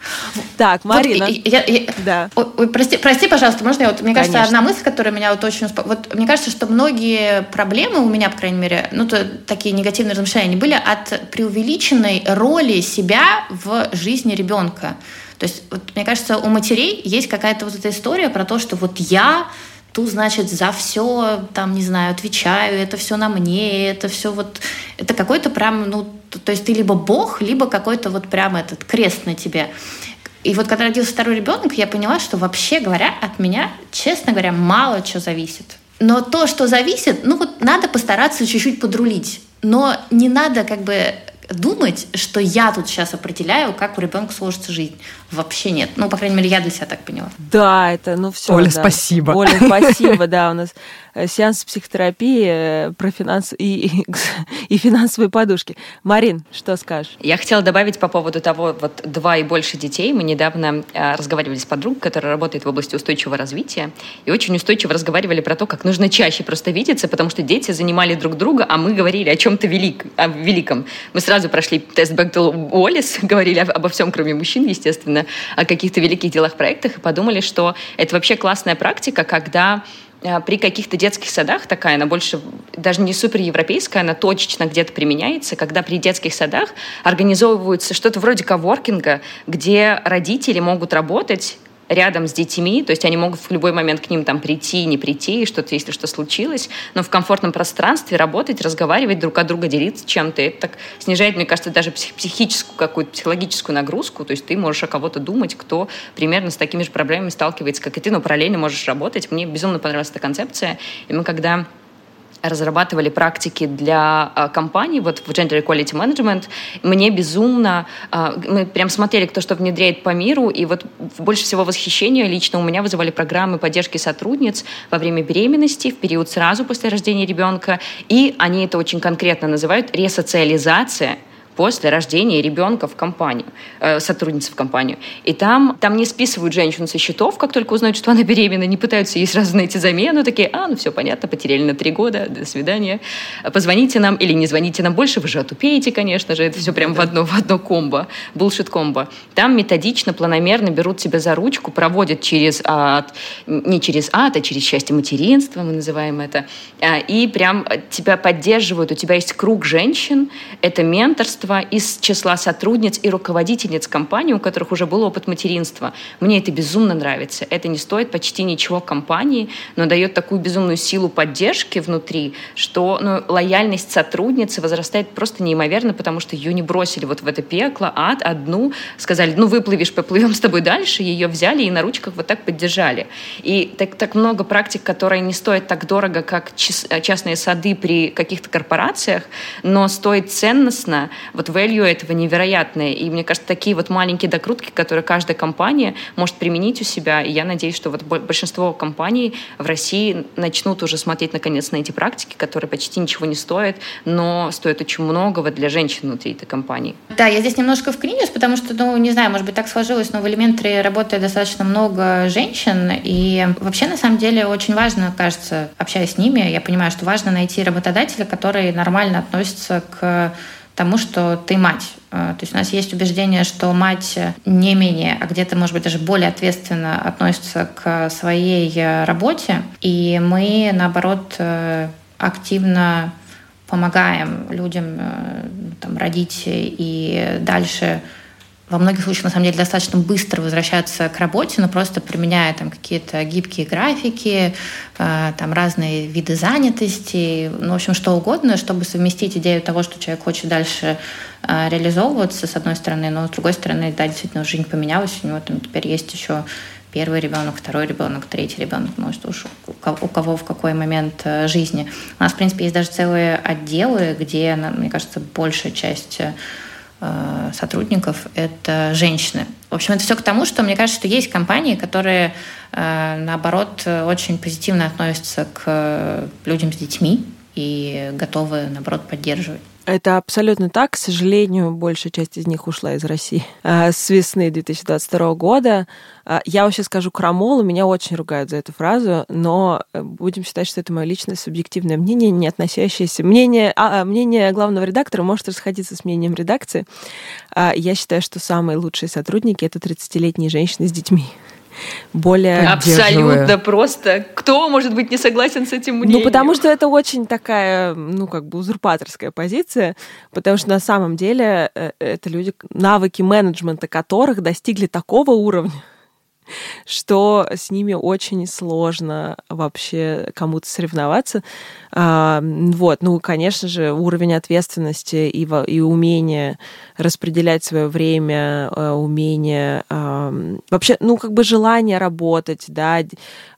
Так, Марина. Вот, я, я, да. Ой, прости, прости, пожалуйста, можно я вот, мне кажется, Конечно. одна мысль, которая меня вот очень Вот мне кажется, что многие проблемы у меня, по крайней мере, ну, то, такие негативные размышления, они были от преувеличенной роли себя в жизни ребенка. То есть, вот, мне кажется, у матерей есть какая-то вот эта история про то, что вот я ту, значит, за все, там, не знаю, отвечаю, это все на мне, это все вот, это какой-то прям, ну, то есть ты либо бог, либо какой-то вот прям этот крест на тебе. И вот когда родился второй ребенок, я поняла, что вообще говоря, от меня, честно говоря, мало что зависит. Но то, что зависит, ну вот надо постараться чуть-чуть подрулить. Но не надо как бы думать, что я тут сейчас определяю, как у ребенка сложится жизнь. Вообще нет. Ну, по крайней мере, я для себя так поняла. Да, это, ну все. Оля, да. спасибо. Оля, спасибо, да, у нас э, сеанс психотерапии э, про финанс и, и, и финансовые подушки. Марин, что скажешь? Я хотела добавить по поводу того, вот два и больше детей. Мы недавно э, разговаривали с подругой, которая работает в области устойчивого развития, и очень устойчиво разговаривали про то, как нужно чаще просто видеться, потому что дети занимали друг друга, а мы говорили о чем-то велик, о великом. Мы сразу прошли тест Бэктел Уоллес, говорили обо всем, кроме мужчин, естественно, о каких-то великих делах, проектах и подумали, что это вообще классная практика, когда э, при каких-то детских садах такая, она больше даже не супер европейская, она точечно где-то применяется, когда при детских садах организовываются что-то вроде коворкинга, где родители могут работать рядом с детьми, то есть они могут в любой момент к ним там прийти, не прийти, что-то, если что случилось, но в комфортном пространстве работать, разговаривать друг от друга, делиться чем-то. Это так снижает, мне кажется, даже психическую какую-то психологическую нагрузку, то есть ты можешь о кого-то думать, кто примерно с такими же проблемами сталкивается, как и ты, но параллельно можешь работать. Мне безумно понравилась эта концепция, и мы когда разрабатывали практики для э, компаний вот в Gender Equality Management. Мне безумно... Э, мы прям смотрели, кто что внедряет по миру, и вот больше всего восхищения лично у меня вызывали программы поддержки сотрудниц во время беременности, в период сразу после рождения ребенка, и они это очень конкретно называют ресоциализация после рождения ребенка в компанию, э, сотрудницы в компанию. И там, там не списывают женщину со счетов, как только узнают, что она беременна, не пытаются ей сразу найти замену, такие, а, ну все понятно, потеряли на три года, до свидания. Позвоните нам или не звоните нам больше, вы же отупеете, конечно же, это все прям в одно, в одно комбо, булшит комбо. Там методично, планомерно берут тебя за ручку, проводят через ад, не через ад, а через счастье материнства, мы называем это, а, и прям тебя поддерживают, у тебя есть круг женщин, это менторство, материнства из числа сотрудниц и руководительниц компании, у которых уже был опыт материнства. Мне это безумно нравится. Это не стоит почти ничего компании, но дает такую безумную силу поддержки внутри, что ну, лояльность сотрудницы возрастает просто неимоверно, потому что ее не бросили вот в это пекло, ад, одну, сказали, ну выплывешь, поплывем с тобой дальше, ее взяли и на ручках вот так поддержали. И так, так много практик, которые не стоят так дорого, как частные сады при каких-то корпорациях, но стоит ценностно, вот value этого невероятное. И мне кажется, такие вот маленькие докрутки, которые каждая компания может применить у себя. И я надеюсь, что вот большинство компаний в России начнут уже смотреть наконец на эти практики, которые почти ничего не стоят, но стоят очень многого для женщин внутри этой компании. Да, я здесь немножко вклинюсь, потому что, ну, не знаю, может быть, так сложилось, но в Elementary работает достаточно много женщин, и вообще, на самом деле, очень важно, кажется, общаясь с ними, я понимаю, что важно найти работодателя, который нормально относится к тому, что ты мать. Э, то есть у нас есть убеждение, что мать не менее, а где-то, может быть, даже более ответственно относится к своей э, работе. И мы, наоборот, э, активно помогаем людям там, родить и дальше во многих случаях, на самом деле, достаточно быстро возвращаться к работе, но просто применяя там какие-то гибкие графики, э, там разные виды занятости, ну, в общем, что угодно, чтобы совместить идею того, что человек хочет дальше э, реализовываться, с одной стороны, но с другой стороны, да, действительно, жизнь поменялась, у него там теперь есть еще первый ребенок, второй ребенок, третий ребенок, может, уж у кого в какой момент э, жизни. У нас, в принципе, есть даже целые отделы, где, мне кажется, большая часть Э, сотрудников — это женщины. В общем, это все к тому, что мне кажется, что есть компании, которые, э, наоборот, очень позитивно относятся к людям с детьми и готовы, наоборот, поддерживать. Это абсолютно так. К сожалению, большая часть из них ушла из России а, с весны 2022 года. А, я вообще скажу крамолу, меня очень ругают за эту фразу, но э, будем считать, что это мое личное субъективное мнение, не относящееся... Мнение, а, а, мнение главного редактора может расходиться с мнением редакции. Я считаю, что самые лучшие сотрудники — это 30-летние женщины с детьми более... Абсолютно просто. Кто может быть не согласен с этим мнением? Ну, потому что это очень такая, ну, как бы узурпаторская позиция, потому что на самом деле э, это люди, навыки менеджмента которых достигли такого уровня, что с ними очень сложно вообще кому-то соревноваться. А, вот, ну, конечно же, уровень ответственности и, и умение распределять свое время, а, умение а, вообще, ну, как бы желание работать, да.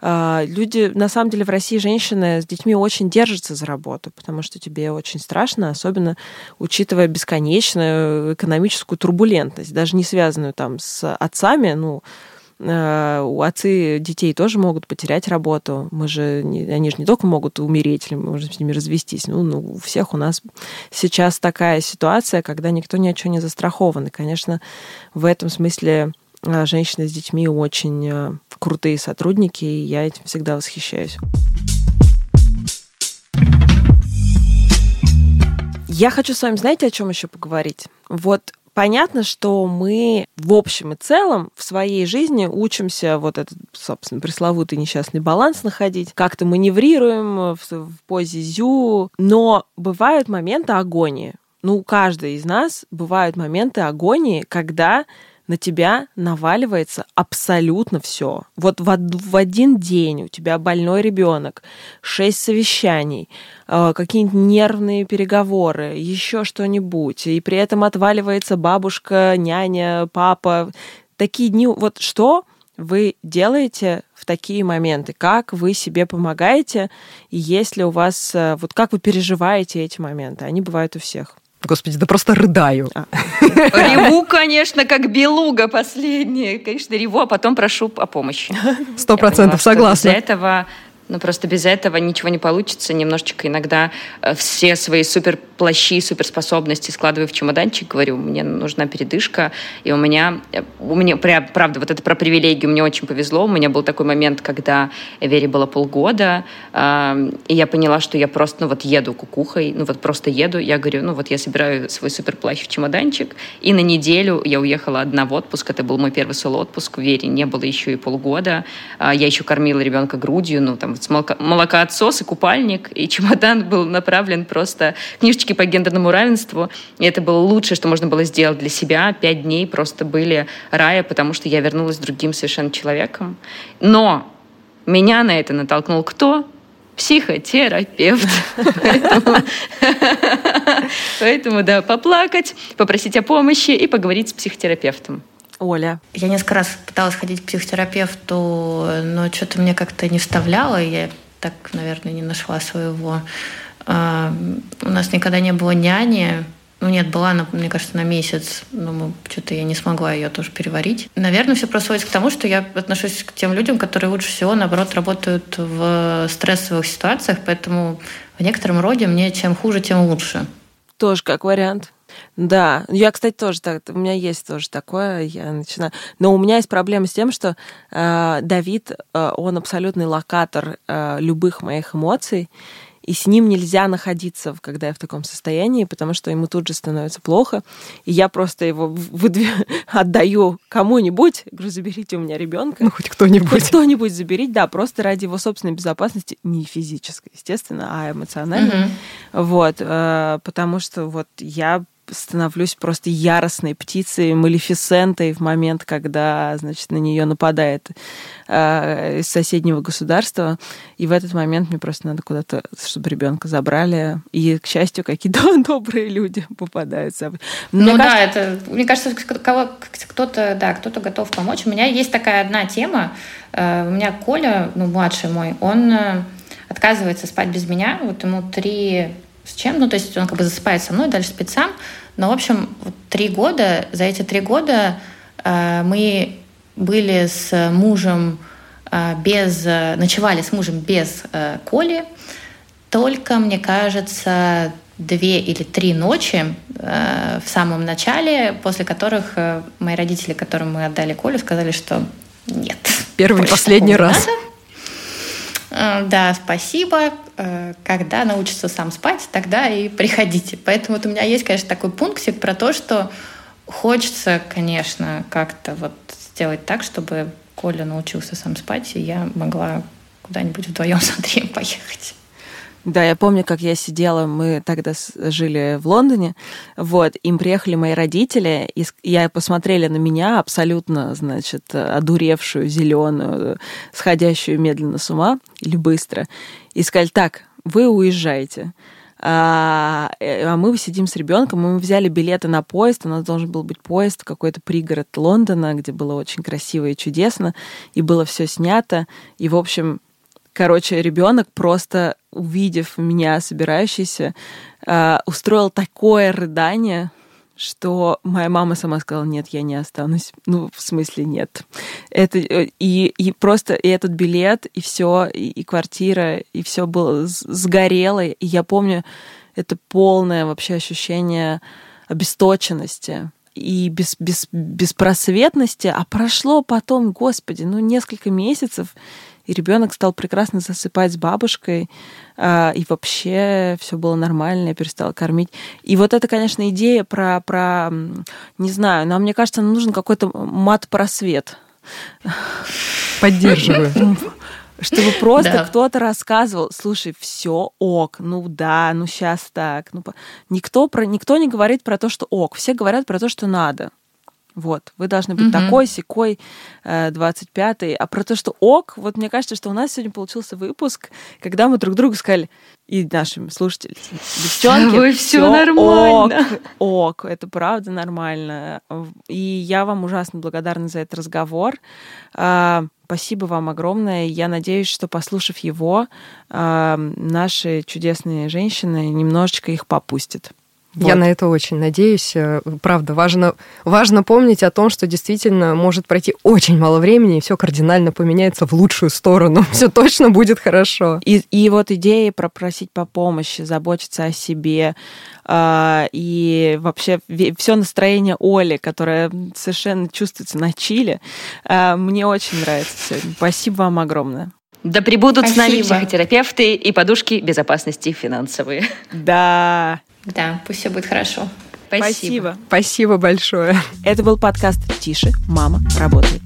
Люди, на самом деле, в России женщины с детьми очень держатся за работу, потому что тебе очень страшно, особенно учитывая бесконечную экономическую турбулентность, даже не связанную там с отцами, ну, Э, у отцы детей тоже могут потерять работу. Мы же, они же не только могут умереть, или мы можем с ними развестись. Ну, ну, у всех у нас сейчас такая ситуация, когда никто ни от чего не застрахован. И, конечно, в этом смысле э, женщины с детьми очень э, крутые сотрудники, и я этим всегда восхищаюсь. Я хочу с вами, знаете, о чем еще поговорить? Вот понятно, что мы в общем и целом в своей жизни учимся вот этот, собственно, пресловутый несчастный баланс находить, как-то маневрируем в, в позе зю, но бывают моменты агонии. Ну, у каждой из нас бывают моменты агонии, когда на тебя наваливается абсолютно все. Вот в, в один день у тебя больной ребенок, шесть совещаний, э, какие-нибудь нервные переговоры, еще что-нибудь, и при этом отваливается бабушка, няня, папа. Такие дни, вот что вы делаете в такие моменты? Как вы себе помогаете? И если у вас, э, вот как вы переживаете эти моменты? Они бывают у всех. Господи, да просто рыдаю. А. Реву, конечно, как белуга последняя. Конечно, реву, а потом прошу о помощи. Сто процентов согласна. Из-за этого но просто без этого ничего не получится. Немножечко иногда э, все свои суперплащи, суперспособности складываю в чемоданчик, говорю, мне нужна передышка. И у меня, э, у меня правда, вот это про привилегию мне очень повезло. У меня был такой момент, когда Вере было полгода, и я поняла, что я просто, ну вот еду кукухой, ну вот просто еду. Я говорю, ну вот я собираю свой суперплащ в чемоданчик, и на неделю я уехала одна в отпуск. Это был мой первый соло-отпуск. Вере не было еще и полгода. Я еще кормила ребенка грудью, ну там молокоотсос и купальник, и чемодан был направлен просто книжечки по гендерному равенству. И это было лучшее, что можно было сделать для себя. Пять дней просто были рая, потому что я вернулась другим совершенно человеком. Но меня на это натолкнул кто? психотерапевт. Поэтому, да, поплакать, попросить о помощи и поговорить с психотерапевтом. Оля? Я несколько раз пыталась ходить к психотерапевту, но что-то мне как-то не вставляло, я так, наверное, не нашла своего. А, у нас никогда не было няни, ну нет, была, мне кажется, на месяц, но что-то я не смогла ее тоже переварить. Наверное, все просто сводится к тому, что я отношусь к тем людям, которые лучше всего, наоборот, работают в стрессовых ситуациях, поэтому в некотором роде мне чем хуже, тем лучше. Тоже как вариант. Да, я, кстати, тоже так, у меня есть тоже такое, я начинаю. Но у меня есть проблема с тем, что э, Давид, э, он абсолютный локатор э, любых моих эмоций, и с ним нельзя находиться, когда я в таком состоянии, потому что ему тут же становится плохо, и я просто его выдв... отдаю кому-нибудь, говорю, заберите у меня ребенка. Ну, хоть кто-нибудь. Хоть кто-нибудь заберите, да, просто ради его собственной безопасности, не физической, естественно, а эмоциональной. Угу. Вот, э, потому что вот я становлюсь просто яростной птицей, малефисентой в момент, когда, значит, на нее нападает э, из соседнего государства. И в этот момент мне просто надо куда-то, чтобы ребенка забрали. И, к счастью, какие-то добрые люди попадаются. Мне ну кажется... да, это, мне кажется, кто-то, да, кто-то готов помочь. У меня есть такая одна тема. Э, у меня Коля, ну, младший мой, он э, отказывается спать без меня. Вот ему три с чем. Ну, то есть он как бы засыпает со мной, дальше спит сам. Но, в общем, три года, за эти три года э, мы были с мужем э, без, э, ночевали с мужем без Коли, только, мне кажется, две или три ночи э, в самом начале, после которых э, мои родители, которым мы отдали Колю, сказали, что нет. Первый и последний раз. Надо. Э, да, спасибо. Э, когда научится сам спать, тогда и приходите. Поэтому вот у меня есть, конечно, такой пунктик про то, что хочется, конечно, как-то вот сделать так, чтобы Коля научился сам спать, и я могла куда-нибудь вдвоем с Андреем поехать. Да, я помню, как я сидела, мы тогда жили в Лондоне, вот, им приехали мои родители, и я посмотрели на меня абсолютно, значит, одуревшую, зеленую, сходящую медленно с ума или быстро, и сказали, так, вы уезжаете. А, э, а мы сидим с ребенком, мы взяли билеты на поезд, у нас должен был быть поезд какой-то пригород Лондона, где было очень красиво и чудесно, и было все снято, и, в общем, Короче, ребенок просто, увидев меня собирающийся, а, устроил такое рыдание, что моя мама сама сказала, нет, я не останусь. Ну, в смысле, нет. Это, э, и, и просто и этот билет, и все, и, и квартира, и все было сгорело. И я помню это полное вообще ощущение обесточенности и без, без, беспросветности, а прошло потом, господи, ну, несколько месяцев, и ребенок стал прекрасно засыпать с бабушкой, а, и вообще все было нормально, я перестала кормить. И вот это, конечно, идея про, про не знаю, но мне кажется, нам нужен какой-то мат-просвет. Поддерживаю. Чтобы просто да. кто-то рассказывал, слушай, все ок, ну да, ну сейчас так. Ну, никто, про, никто не говорит про то, что ок, все говорят про то, что надо. Вот, вы должны быть угу. такой, секой, 25-й. А про то, что ок, вот мне кажется, что у нас сегодня получился выпуск, когда мы друг другу сказали, и нашим слушателям, девчонки, вы все нормально. Ок, ок, это правда нормально. И я вам ужасно благодарна за этот разговор. А, спасибо вам огромное. Я надеюсь, что, послушав его, а, наши чудесные женщины немножечко их попустят. Вот. Я на это очень надеюсь. Э, правда, важно, важно помнить о том, что действительно может пройти очень мало времени, и все кардинально поменяется в лучшую сторону. Все точно будет хорошо. И, и вот идея пропросить по помощи, заботиться о себе, э, и вообще все настроение Оли, которое совершенно чувствуется на чиле, э, мне очень нравится сегодня. Спасибо вам огромное. Да прибудут Спасибо. с нами психотерапевты и подушки безопасности финансовые. Да. Да, пусть все будет хорошо. Спасибо. Спасибо большое. Это был подкаст «Тише, мама работает».